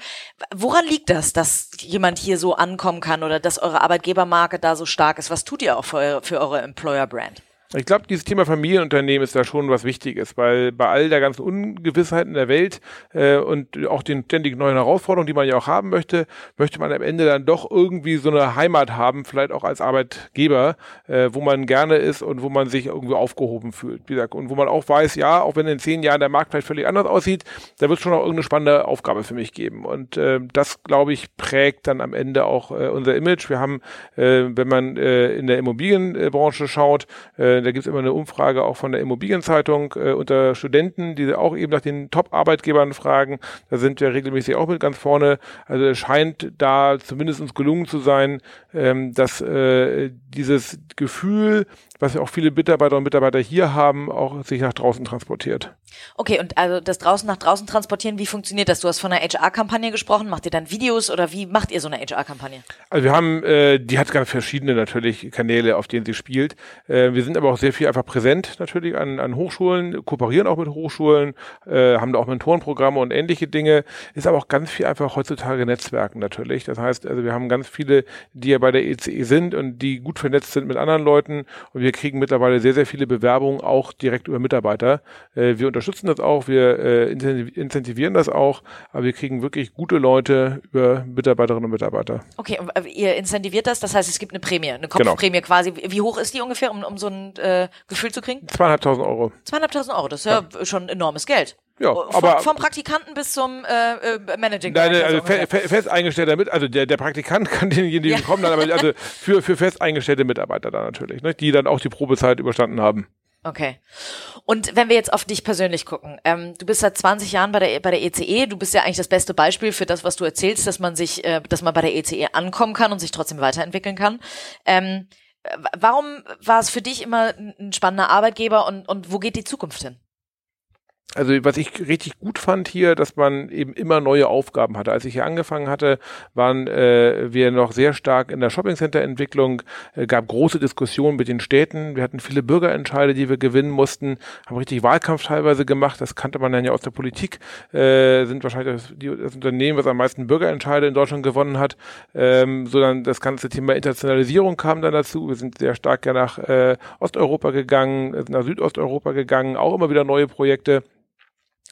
Woran liegt das, dass jemand hier so ankommen kann oder dass eure Arbeitgebermarke da so stark ist? Was tut ihr auch für eure, für eure Employer-Brand? Ich glaube, dieses Thema Familienunternehmen ist da schon was Wichtiges, weil bei all der ganzen Ungewissheit in der Welt äh, und auch den ständig neuen Herausforderungen, die man ja auch haben möchte, möchte man am Ende dann doch irgendwie so eine Heimat haben, vielleicht auch als Arbeitgeber, äh, wo man gerne ist und wo man sich irgendwie aufgehoben fühlt. Wie gesagt, und wo man auch weiß, ja, auch wenn in zehn Jahren der Markt vielleicht völlig anders aussieht, da wird es schon auch irgendeine spannende Aufgabe für mich geben. Und äh, das, glaube ich, prägt dann am Ende auch äh, unser Image. Wir haben, äh, wenn man äh, in der Immobilienbranche schaut, äh, da gibt es immer eine Umfrage auch von der Immobilienzeitung äh, unter Studenten, die auch eben nach den Top-Arbeitgebern fragen. Da sind wir regelmäßig auch mit ganz vorne. Also es scheint da zumindest uns gelungen zu sein, ähm, dass äh, dieses Gefühl, was ja auch viele Mitarbeiter und Mitarbeiter hier haben, auch sich nach draußen transportiert. Okay, und also das draußen nach draußen transportieren, wie funktioniert das? Du hast von einer HR-Kampagne gesprochen. Macht ihr dann Videos oder wie macht ihr so eine HR-Kampagne? Also wir haben, äh, die hat ganz verschiedene natürlich Kanäle, auf denen sie spielt. Äh, wir sind aber auch sehr viel einfach präsent natürlich an, an Hochschulen, kooperieren auch mit Hochschulen, äh, haben da auch Mentorenprogramme und ähnliche Dinge. Ist aber auch ganz viel einfach heutzutage Netzwerken natürlich. Das heißt, also wir haben ganz viele, die ja bei der ECE sind und die gut vernetzt sind mit anderen Leuten und wir kriegen mittlerweile sehr, sehr viele Bewerbungen auch direkt über Mitarbeiter. Äh, wir unterstützen das auch, wir äh, incentivieren das auch, aber wir kriegen wirklich gute Leute über Mitarbeiterinnen und Mitarbeiter. Okay, und äh, ihr incentiviert das, das heißt, es gibt eine Prämie, eine genau. Kopfprämie genau. quasi. Wie hoch ist die ungefähr, um, um so ein äh, Gefühl zu kriegen? Zweieinhalbtausend Euro. Zweieinhalbtausend Euro, das ist ja, ja. schon enormes Geld. Ja, vom, aber vom Praktikanten bis zum äh, äh Managing Nein, also fe fe fest eingestellter mit, also der, der Praktikant kann denjenigen ja. bekommen, dann, aber also für, für fest eingestellte Mitarbeiter da natürlich, ne, die dann auch die Probezeit überstanden haben. Okay. Und wenn wir jetzt auf dich persönlich gucken, ähm, du bist seit 20 Jahren bei der bei der ECE, e, du bist ja eigentlich das beste Beispiel für das, was du erzählst, dass man sich, äh, dass man bei der ECE e ankommen kann und sich trotzdem weiterentwickeln kann. Ähm, Warum war es für dich immer ein spannender Arbeitgeber und, und wo geht die Zukunft hin? Also was ich richtig gut fand hier, dass man eben immer neue Aufgaben hatte. Als ich hier angefangen hatte, waren äh, wir noch sehr stark in der Shoppingcenter-Entwicklung, äh, gab große Diskussionen mit den Städten. Wir hatten viele Bürgerentscheide, die wir gewinnen mussten, haben richtig Wahlkampf teilweise gemacht. Das kannte man dann ja aus der Politik. Äh, sind wahrscheinlich das, die, das Unternehmen, was am meisten Bürgerentscheide in Deutschland gewonnen hat. Ähm, sondern das ganze Thema Internationalisierung kam dann dazu. Wir sind sehr stark ja nach äh, Osteuropa gegangen, nach Südosteuropa gegangen, auch immer wieder neue Projekte.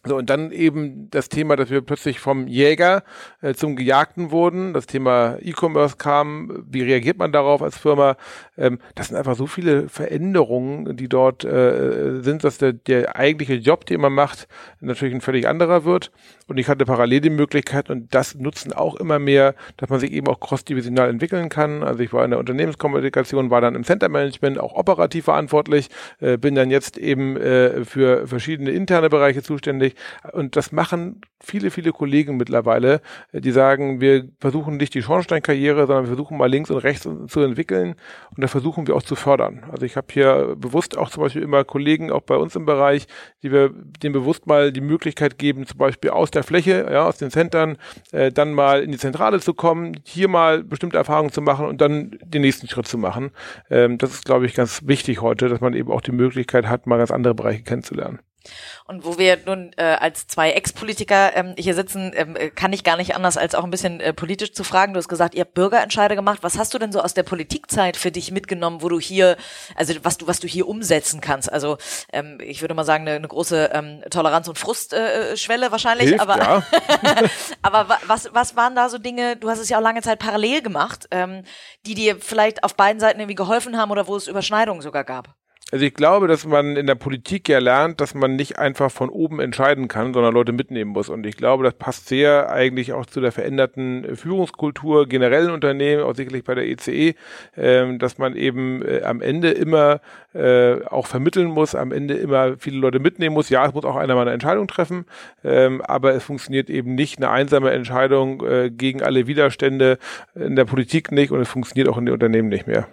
So, und dann eben das Thema, dass wir plötzlich vom Jäger äh, zum Gejagten wurden. Das Thema E-Commerce kam. Wie reagiert man darauf als Firma? Ähm, das sind einfach so viele Veränderungen, die dort äh, sind, dass der, der eigentliche Job, den man macht, natürlich ein völlig anderer wird. Und ich hatte parallel die Möglichkeit, und das nutzen auch immer mehr, dass man sich eben auch cross-divisional entwickeln kann. Also ich war in der Unternehmenskommunikation, war dann im Center Management auch operativ verantwortlich, äh, bin dann jetzt eben äh, für verschiedene interne Bereiche zuständig nicht. Und das machen viele, viele Kollegen mittlerweile, äh, die sagen, wir versuchen nicht die Schornsteinkarriere, sondern wir versuchen mal links und rechts zu entwickeln und da versuchen wir auch zu fördern. Also ich habe hier bewusst auch zum Beispiel immer Kollegen, auch bei uns im Bereich, die wir denen bewusst mal die Möglichkeit geben, zum Beispiel aus der Fläche, ja, aus den Centern, äh, dann mal in die Zentrale zu kommen, hier mal bestimmte Erfahrungen zu machen und dann den nächsten Schritt zu machen. Ähm, das ist, glaube ich, ganz wichtig heute, dass man eben auch die Möglichkeit hat, mal ganz andere Bereiche kennenzulernen. Und wo wir nun äh, als zwei Ex-Politiker ähm, hier sitzen, ähm, kann ich gar nicht anders, als auch ein bisschen äh, politisch zu fragen. Du hast gesagt, ihr habt Bürgerentscheide gemacht. Was hast du denn so aus der Politikzeit für dich mitgenommen, wo du hier, also was du, was du hier umsetzen kannst? Also ähm, ich würde mal sagen, eine, eine große ähm, Toleranz- und Frustschwelle äh, wahrscheinlich. Hilft, aber ja. aber was, was waren da so Dinge, du hast es ja auch lange Zeit parallel gemacht, ähm, die dir vielleicht auf beiden Seiten irgendwie geholfen haben oder wo es Überschneidungen sogar gab? Also ich glaube, dass man in der Politik ja lernt, dass man nicht einfach von oben entscheiden kann, sondern Leute mitnehmen muss. Und ich glaube, das passt sehr eigentlich auch zu der veränderten Führungskultur generell in Unternehmen, auch sicherlich bei der ECE, äh, dass man eben äh, am Ende immer äh, auch vermitteln muss, am Ende immer viele Leute mitnehmen muss. Ja, es muss auch einer mal eine Entscheidung treffen, ähm, aber es funktioniert eben nicht eine einsame Entscheidung äh, gegen alle Widerstände in der Politik nicht und es funktioniert auch in den Unternehmen nicht mehr.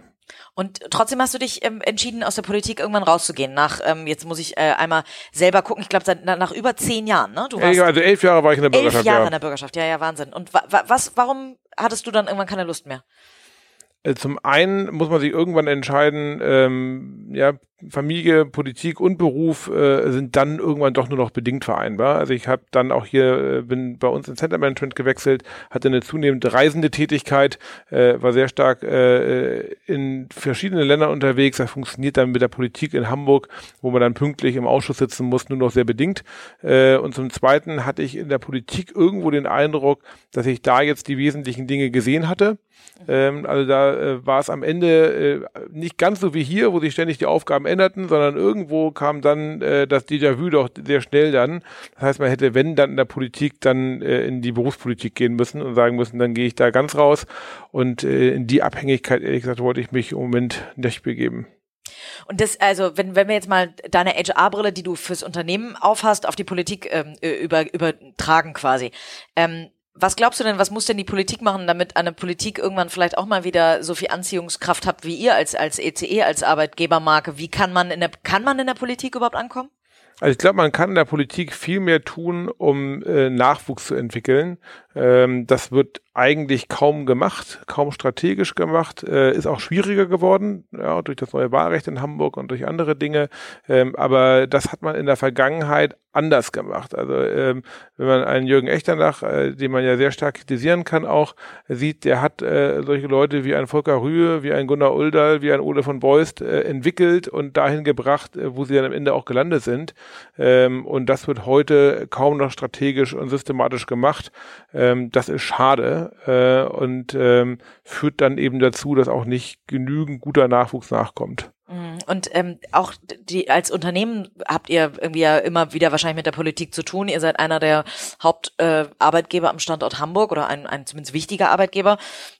Und trotzdem hast du dich ähm, entschieden, aus der Politik irgendwann rauszugehen. Nach, ähm, jetzt muss ich äh, einmal selber gucken, ich glaube, nach, nach über zehn Jahren, ne? Du warst ja, also elf Jahre war ich in der Bürgerschaft. Elf Jahre ja. in der Bürgerschaft, ja, ja, Wahnsinn. Und wa was, warum hattest du dann irgendwann keine Lust mehr? Äh, zum einen muss man sich irgendwann entscheiden, ähm, ja, Familie, Politik und Beruf äh, sind dann irgendwann doch nur noch bedingt vereinbar. Also ich habe dann auch hier, äh, bin bei uns ins Center Management gewechselt, hatte eine zunehmend reisende Tätigkeit, äh, war sehr stark äh, in verschiedenen Ländern unterwegs. Das funktioniert dann mit der Politik in Hamburg, wo man dann pünktlich im Ausschuss sitzen muss, nur noch sehr bedingt. Äh, und zum Zweiten hatte ich in der Politik irgendwo den Eindruck, dass ich da jetzt die wesentlichen Dinge gesehen hatte. Ähm, also da äh, war es am Ende äh, nicht ganz so wie hier, wo sich ständig die Aufgaben änderten, sondern irgendwo kam dann äh, das Déjà-vu doch sehr schnell dann. Das heißt, man hätte, wenn dann in der Politik, dann äh, in die Berufspolitik gehen müssen und sagen müssen, dann gehe ich da ganz raus. Und äh, in die Abhängigkeit, ehrlich gesagt, wollte ich mich im Moment nicht begeben. Und das, also, wenn, wenn wir jetzt mal deine HR-Brille, die du fürs Unternehmen aufhast, auf die Politik ähm, über, übertragen quasi. Ähm, was glaubst du denn, was muss denn die Politik machen, damit eine Politik irgendwann vielleicht auch mal wieder so viel Anziehungskraft hat wie ihr als, als ECE, e, als Arbeitgebermarke? Wie kann man in der, kann man in der Politik überhaupt ankommen? Also ich glaube, man kann in der Politik viel mehr tun, um äh, Nachwuchs zu entwickeln. Ähm, das wird eigentlich kaum gemacht, kaum strategisch gemacht, äh, ist auch schwieriger geworden, ja, durch das neue Wahlrecht in Hamburg und durch andere Dinge. Ähm, aber das hat man in der Vergangenheit anders gemacht. Also ähm, wenn man einen Jürgen Echternach, äh, den man ja sehr stark kritisieren kann, auch sieht, der hat äh, solche Leute wie ein Volker Rühe, wie ein Gunnar Uldal, wie ein Ole von Beust äh, entwickelt und dahin gebracht, äh, wo sie dann am Ende auch gelandet sind. Ähm, und das wird heute kaum noch strategisch und systematisch gemacht. Ähm, das ist schade äh, und ähm, führt dann eben dazu, dass auch nicht genügend guter Nachwuchs nachkommt. Mhm. Und ähm, auch die als Unternehmen habt ihr irgendwie ja immer wieder wahrscheinlich mit der Politik zu tun. Ihr seid einer der Hauptarbeitgeber äh, am Standort Hamburg oder ein, ein zumindest wichtiger Arbeitgeber.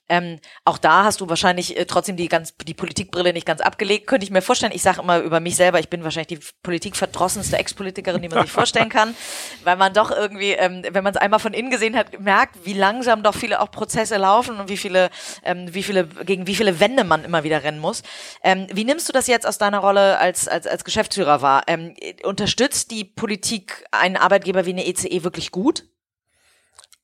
Ähm, auch da hast du wahrscheinlich äh, trotzdem die ganz die Politikbrille nicht ganz abgelegt, könnte ich mir vorstellen. Ich sage immer über mich selber, ich bin wahrscheinlich die politikverdrossenste Ex-Politikerin, die man sich vorstellen kann, weil man doch irgendwie, ähm, wenn man es einmal von innen gesehen hat, merkt, wie langsam doch viele auch Prozesse laufen und wie viele, ähm, wie viele gegen wie viele Wände man immer wieder rennen muss. Ähm, wie nimmst du das jetzt aus deiner Rolle als als als Geschäftsführer wahr? Ähm, unterstützt die Politik einen Arbeitgeber wie eine ECE e wirklich gut?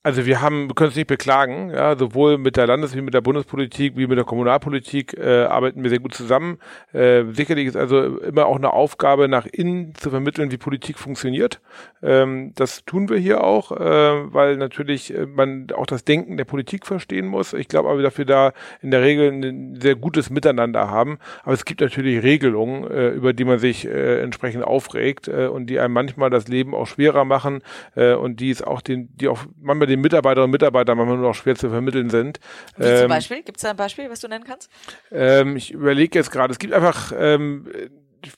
Also wir haben, wir können es nicht beklagen, ja, sowohl mit der Landes- wie mit der Bundespolitik wie mit der Kommunalpolitik äh, arbeiten wir sehr gut zusammen. Äh, sicherlich ist also immer auch eine Aufgabe, nach innen zu vermitteln, wie Politik funktioniert. Ähm, das tun wir hier auch, äh, weil natürlich äh, man auch das Denken der Politik verstehen muss. Ich glaube aber, dass wir da in der Regel ein sehr gutes Miteinander haben. Aber es gibt natürlich Regelungen, äh, über die man sich äh, entsprechend aufregt äh, und die einem manchmal das Leben auch schwerer machen äh, und die es auch den, die auch manchmal den den Mitarbeiterinnen und Mitarbeitern manchmal nur noch schwer zu vermitteln sind. Wie ähm, zum Beispiel? Gibt es da ein Beispiel, was du nennen kannst? Ähm, ich überlege jetzt gerade, es gibt einfach ähm,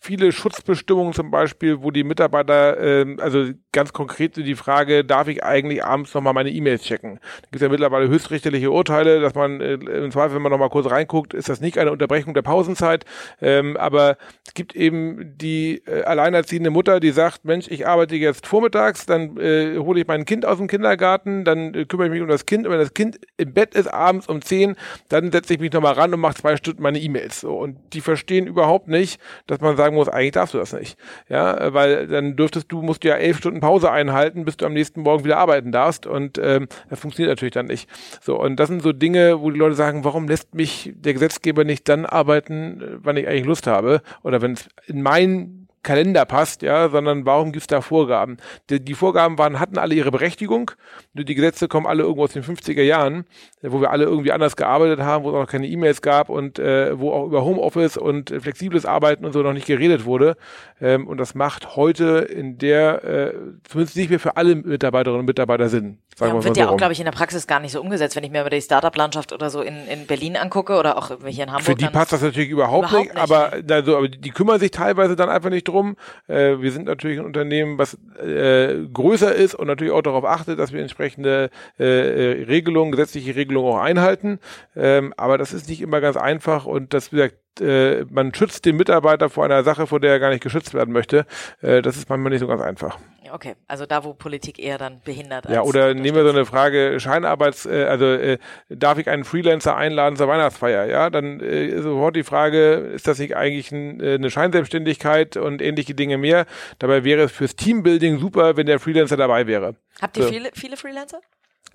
viele Schutzbestimmungen zum Beispiel, wo die Mitarbeiter, ähm, also ganz konkret die Frage, darf ich eigentlich abends nochmal meine E-Mails checken? Da gibt es ja mittlerweile höchstrichterliche Urteile, dass man äh, im Zweifel, wenn man nochmal kurz reinguckt, ist das nicht eine Unterbrechung der Pausenzeit, ähm, aber es gibt eben die äh, alleinerziehende Mutter, die sagt, Mensch, ich arbeite jetzt vormittags, dann äh, hole ich mein Kind aus dem Kindergarten, dann äh, kümmere ich mich um das Kind, und wenn das Kind im Bett ist abends um zehn, dann setze ich mich nochmal ran und mache zwei Stunden meine E-Mails. So, und die verstehen überhaupt nicht, dass man sagen muss, eigentlich darfst du das nicht. Ja, weil dann dürftest du, musst du ja elf Stunden Pause einhalten, bis du am nächsten Morgen wieder arbeiten darfst. Und ähm, das funktioniert natürlich dann nicht. So, und das sind so Dinge, wo die Leute sagen, warum lässt mich der Gesetzgeber nicht dann arbeiten, wann ich eigentlich Lust habe? Oder wenn es in meinen Kalender passt, ja, sondern warum gibt es da Vorgaben? Die, die, Vorgaben waren, hatten alle ihre Berechtigung. Die Gesetze kommen alle irgendwo aus den 50er Jahren, wo wir alle irgendwie anders gearbeitet haben, wo es noch keine E-Mails gab und äh, wo auch über Homeoffice und flexibles Arbeiten und so noch nicht geredet wurde. Ähm, und das macht heute in der, äh, zumindest nicht mehr für alle Mitarbeiterinnen und Mitarbeiter Sinn. Sagen ja, wird so ja auch, glaube ich, in der Praxis gar nicht so umgesetzt, wenn ich mir aber die Startup-Landschaft oder so in, in Berlin angucke oder auch hier in Hamburg. Für die passt das natürlich überhaupt, überhaupt nicht, nicht, aber, also, aber die kümmern sich teilweise dann einfach nicht drum drum. Äh, wir sind natürlich ein Unternehmen, was äh, größer ist und natürlich auch darauf achtet, dass wir entsprechende äh, äh, Regelungen, gesetzliche Regelungen auch einhalten. Ähm, aber das ist nicht immer ganz einfach und das, wie gesagt, äh, man schützt den Mitarbeiter vor einer Sache, vor der er gar nicht geschützt werden möchte. Äh, das ist manchmal nicht so ganz einfach. Okay, also da, wo Politik eher dann behindert. Ja, oder nehmen wir so eine Frage, Scheinarbeits, äh, also äh, darf ich einen Freelancer einladen zur Weihnachtsfeier? Ja, dann äh, sofort die Frage, ist das nicht eigentlich ein, äh, eine Scheinselbstständigkeit und ähnliche Dinge mehr? Dabei wäre es fürs Teambuilding super, wenn der Freelancer dabei wäre. Habt ihr so. viele, viele Freelancer?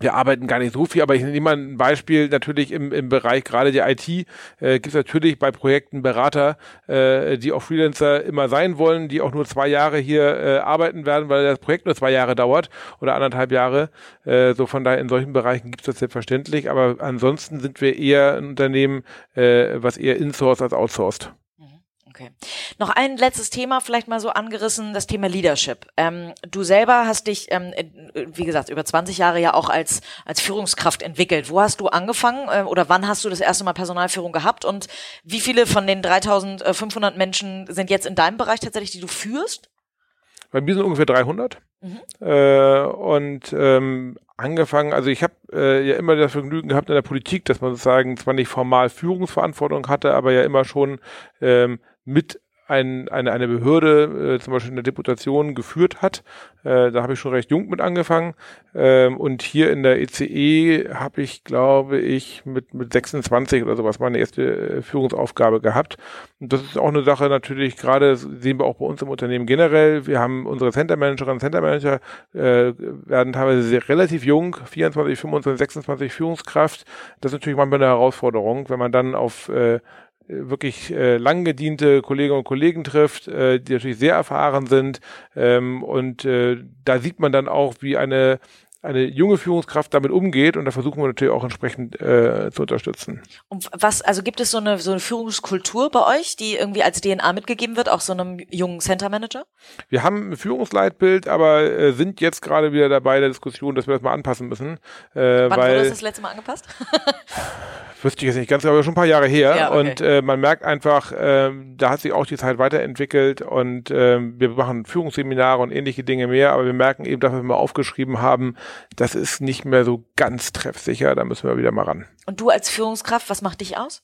Wir arbeiten gar nicht so viel, aber ich nehme mal ein Beispiel, natürlich im, im Bereich gerade der IT äh, gibt es natürlich bei Projekten Berater, äh, die auch Freelancer immer sein wollen, die auch nur zwei Jahre hier äh, arbeiten werden, weil das Projekt nur zwei Jahre dauert oder anderthalb Jahre. Äh, so von daher in solchen Bereichen gibt es das selbstverständlich, aber ansonsten sind wir eher ein Unternehmen, äh, was eher insourced als outsourced. Okay. Noch ein letztes Thema, vielleicht mal so angerissen, das Thema Leadership. Ähm, du selber hast dich, ähm, wie gesagt, über 20 Jahre ja auch als, als Führungskraft entwickelt. Wo hast du angefangen äh, oder wann hast du das erste Mal Personalführung gehabt und wie viele von den 3500 Menschen sind jetzt in deinem Bereich tatsächlich, die du führst? Bei mir sind ungefähr 300. Mhm. Äh, und ähm, angefangen, also ich habe äh, ja immer das Vergnügen gehabt in der Politik, dass man sozusagen zwar nicht formal Führungsverantwortung hatte, aber ja immer schon ähm, mit ein, eine, eine Behörde, äh, zum Beispiel eine Deputation, geführt hat. Äh, da habe ich schon recht jung mit angefangen. Ähm, und hier in der ECE e habe ich, glaube ich, mit, mit 26 oder sowas meine erste äh, Führungsaufgabe gehabt. Und das ist auch eine Sache natürlich, gerade sehen wir auch bei uns im Unternehmen generell. Wir haben unsere Center Managerinnen und Center Manager, äh, werden teilweise sehr, relativ jung, 24, 25, 26 Führungskraft. Das ist natürlich manchmal eine Herausforderung, wenn man dann auf äh, wirklich äh, lang gediente Kolleginnen und Kollegen trifft, äh, die natürlich sehr erfahren sind. Ähm, und äh, da sieht man dann auch, wie eine eine junge Führungskraft damit umgeht und da versuchen wir natürlich auch entsprechend äh, zu unterstützen. Und was, also gibt es so eine so eine Führungskultur bei euch, die irgendwie als DNA mitgegeben wird, auch so einem jungen Center Manager? Wir haben ein Führungsleitbild, aber äh, sind jetzt gerade wieder dabei der Diskussion, dass wir das mal anpassen müssen. Äh, Wann weil, wurde das das letzte Mal angepasst? wüsste ich jetzt nicht ganz, aber schon ein paar Jahre her. Ja, okay. Und äh, man merkt einfach, äh, da hat sich auch die Zeit weiterentwickelt und äh, wir machen Führungsseminare und ähnliche Dinge mehr, aber wir merken eben, dass wir mal aufgeschrieben haben, das ist nicht mehr so ganz treffsicher, da müssen wir wieder mal ran. Und du als Führungskraft, was macht dich aus?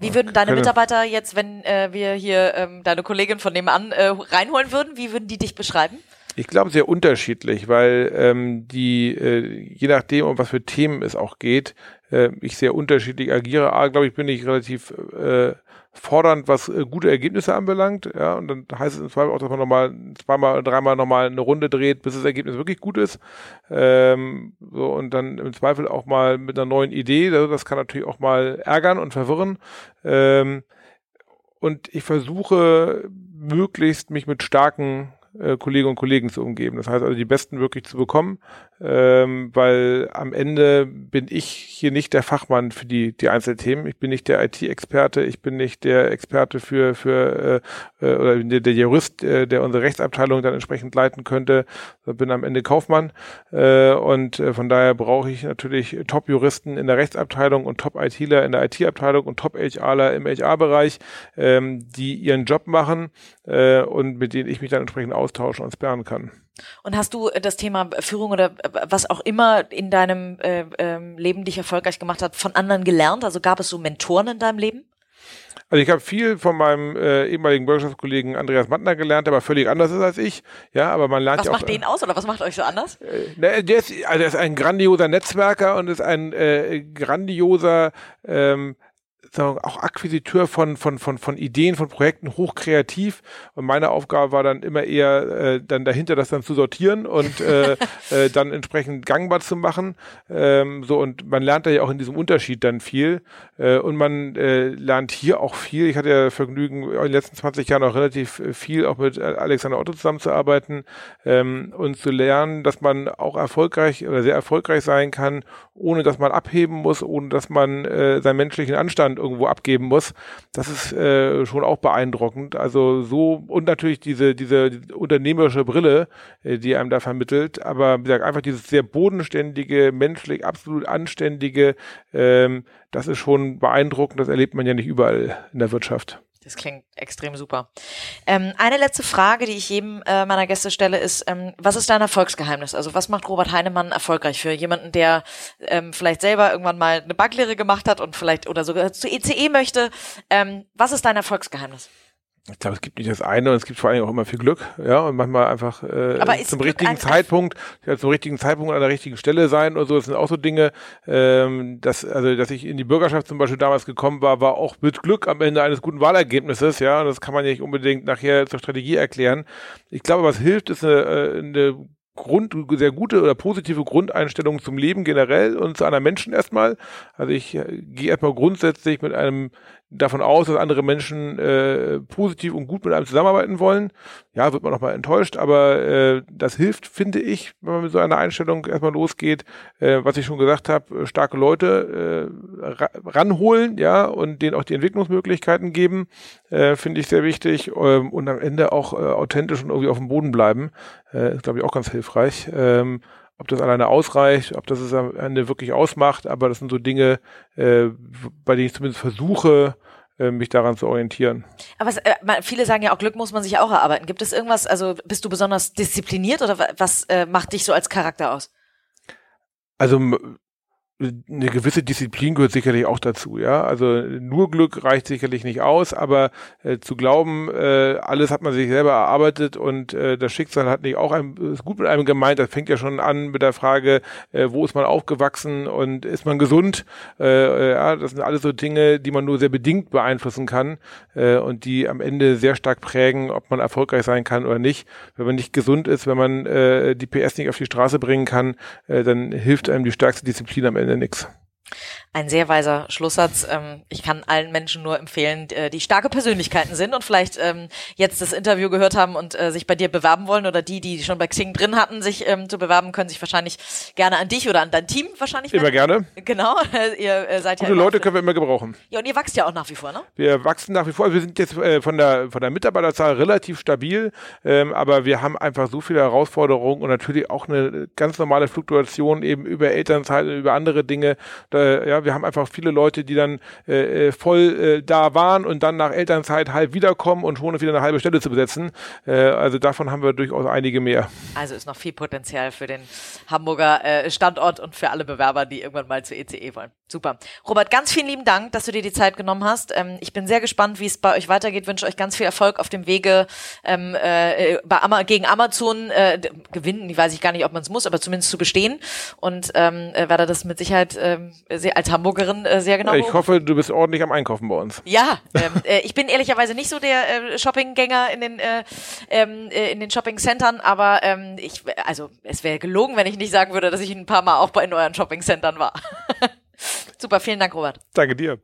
Wie würden deine Mitarbeiter jetzt, wenn äh, wir hier ähm, deine Kollegin von nebenan äh, reinholen würden, wie würden die dich beschreiben? Ich glaube sehr unterschiedlich, weil ähm, die, äh, je nachdem, um was für Themen es auch geht, äh, ich sehr unterschiedlich agiere. A, glaube ich, bin ich relativ äh, fordernd, was äh, gute Ergebnisse anbelangt. Ja, und dann heißt es im Zweifel auch, dass man nochmal zweimal, dreimal nochmal eine Runde dreht, bis das Ergebnis wirklich gut ist. Ähm, so, und dann im Zweifel auch mal mit einer neuen Idee. Also das kann natürlich auch mal ärgern und verwirren. Ähm, und ich versuche möglichst mich mit starken äh, Kolleginnen und Kollegen zu umgeben. Das heißt also, die Besten wirklich zu bekommen, ähm, weil am Ende bin ich hier nicht der Fachmann für die, die Einzelthemen. Ich bin nicht der IT-Experte, ich bin nicht der Experte für, für äh, äh, oder der, der Jurist, äh, der unsere Rechtsabteilung dann entsprechend leiten könnte. Ich bin am Ende Kaufmann äh, und äh, von daher brauche ich natürlich Top-Juristen in der Rechtsabteilung und Top-ITler in der IT-Abteilung und Top-HRler im HR-Bereich, ähm, die ihren Job machen äh, und mit denen ich mich dann entsprechend austauschen und sperren kann. Und hast du das Thema Führung oder was auch immer in deinem äh, äh, Leben dich erfolgreich gemacht hat, von anderen gelernt? Also gab es so Mentoren in deinem Leben? Also ich habe viel von meinem äh, ehemaligen Bürgerschaftskollegen Andreas Mattner gelernt, der aber völlig anders ist als ich. Ja, aber man lernt was ja auch. Was macht den aus oder was macht euch so anders? Äh, ne, der, ist, also der ist ein grandioser Netzwerker und ist ein äh, grandioser ähm, auch Akquisiteur von, von, von, von Ideen, von Projekten, hochkreativ. Und meine Aufgabe war dann immer eher, äh, dann dahinter das dann zu sortieren und äh, äh, dann entsprechend gangbar zu machen. Ähm, so, und man lernt da ja auch in diesem Unterschied dann viel. Äh, und man äh, lernt hier auch viel. Ich hatte ja Vergnügen, in den letzten 20 Jahren auch relativ viel auch mit Alexander Otto zusammenzuarbeiten ähm, und zu lernen, dass man auch erfolgreich oder sehr erfolgreich sein kann, ohne dass man abheben muss, ohne dass man äh, seinen menschlichen Anstand irgendwo abgeben muss. Das ist äh, schon auch beeindruckend. Also so und natürlich diese diese unternehmerische Brille, äh, die einem da vermittelt. Aber wie gesagt, einfach dieses sehr bodenständige, menschlich absolut anständige, ähm, das ist schon beeindruckend. Das erlebt man ja nicht überall in der Wirtschaft. Das klingt extrem super. Ähm, eine letzte Frage, die ich jedem äh, meiner Gäste stelle, ist, ähm, was ist dein Erfolgsgeheimnis? Also was macht Robert Heinemann erfolgreich für jemanden, der ähm, vielleicht selber irgendwann mal eine Backlehre gemacht hat und vielleicht oder sogar zu ECE möchte? Ähm, was ist dein Erfolgsgeheimnis? Ich glaube, es gibt nicht das eine und es gibt vor allem auch immer viel Glück, ja, und manchmal einfach äh, zum Glück richtigen Zeitpunkt, ja, zum richtigen Zeitpunkt an der richtigen Stelle sein und so. Das sind auch so Dinge, ähm, dass also, dass ich in die Bürgerschaft zum Beispiel damals gekommen war, war auch mit Glück am Ende eines guten Wahlergebnisses, ja. Und das kann man ja nicht unbedingt nachher zur Strategie erklären. Ich glaube, was hilft, ist eine, äh, eine Grund, sehr gute oder positive Grundeinstellung zum Leben generell und zu einer Menschen erstmal. Also ich äh, gehe erstmal grundsätzlich mit einem davon aus, dass andere Menschen äh, positiv und gut mit einem zusammenarbeiten wollen. Ja, wird man noch mal enttäuscht, aber äh, das hilft, finde ich, wenn man mit so einer Einstellung erstmal losgeht, äh, was ich schon gesagt habe, starke Leute äh, ranholen, ja, und denen auch die Entwicklungsmöglichkeiten geben, äh, finde ich sehr wichtig ähm, und am Ende auch äh, authentisch und irgendwie auf dem Boden bleiben, äh, ist glaube ich auch ganz hilfreich. Ähm, ob das alleine ausreicht, ob das es am Ende wirklich ausmacht, aber das sind so Dinge, äh, bei denen ich zumindest versuche, äh, mich daran zu orientieren. Aber was, äh, viele sagen ja auch, Glück muss man sich auch erarbeiten. Gibt es irgendwas, also bist du besonders diszipliniert oder was äh, macht dich so als Charakter aus? Also eine gewisse Disziplin gehört sicherlich auch dazu, ja. Also nur Glück reicht sicherlich nicht aus, aber äh, zu glauben, äh, alles hat man sich selber erarbeitet und äh, das Schicksal hat nicht auch ein, ist gut mit einem gemeint. Das fängt ja schon an mit der Frage, äh, wo ist man aufgewachsen und ist man gesund? Äh, äh, ja, das sind alles so Dinge, die man nur sehr bedingt beeinflussen kann äh, und die am Ende sehr stark prägen, ob man erfolgreich sein kann oder nicht. Wenn man nicht gesund ist, wenn man äh, die PS nicht auf die Straße bringen kann, äh, dann hilft einem die stärkste Disziplin am Ende Ende nichts. Ein sehr weiser Schlusssatz. Ähm, ich kann allen Menschen nur empfehlen, äh, die starke Persönlichkeiten sind und vielleicht ähm, jetzt das Interview gehört haben und äh, sich bei dir bewerben wollen oder die, die schon bei Xing drin hatten, sich ähm, zu bewerben, können sich wahrscheinlich gerne an dich oder an dein Team wahrscheinlich. Immer gerne. Genau. ihr äh, seid Gute ja Leute können wir immer gebrauchen. Ja, und ihr wächst ja auch nach wie vor, ne? Wir wachsen nach wie vor. Wir sind jetzt von der von der Mitarbeiterzahl relativ stabil, aber wir haben einfach so viele Herausforderungen und natürlich auch eine ganz normale Fluktuation eben über Elternzeit, über andere Dinge. Da äh, ja, wir haben einfach viele Leute, die dann äh, äh, voll äh, da waren und dann nach Elternzeit halb wiederkommen und schon wieder eine halbe Stelle zu besetzen. Äh, also davon haben wir durchaus einige mehr. Also ist noch viel Potenzial für den Hamburger äh, Standort und für alle Bewerber, die irgendwann mal zur ECE wollen. Super. Robert, ganz vielen lieben Dank, dass du dir die Zeit genommen hast. Ähm, ich bin sehr gespannt, wie es bei euch weitergeht. Wünsche euch ganz viel Erfolg auf dem Wege ähm, äh, bei Ama gegen Amazon äh, gewinnen. Ich weiß ich gar nicht, ob man es muss, aber zumindest zu bestehen. Und ähm, äh, werde das mit Sicherheit ähm, sehr, als Hamburgerin äh, sehr genau. Ich hoffe, du bist ordentlich am Einkaufen bei uns. Ja, ähm, äh, ich bin ehrlicherweise nicht so der äh, Shoppinggänger in den äh, ähm, äh, in den Shoppingcentern, aber ähm, ich also es wäre gelogen, wenn ich nicht sagen würde, dass ich ein paar Mal auch bei in euren Shoppingcentern war. Super, vielen Dank, Robert. Danke dir.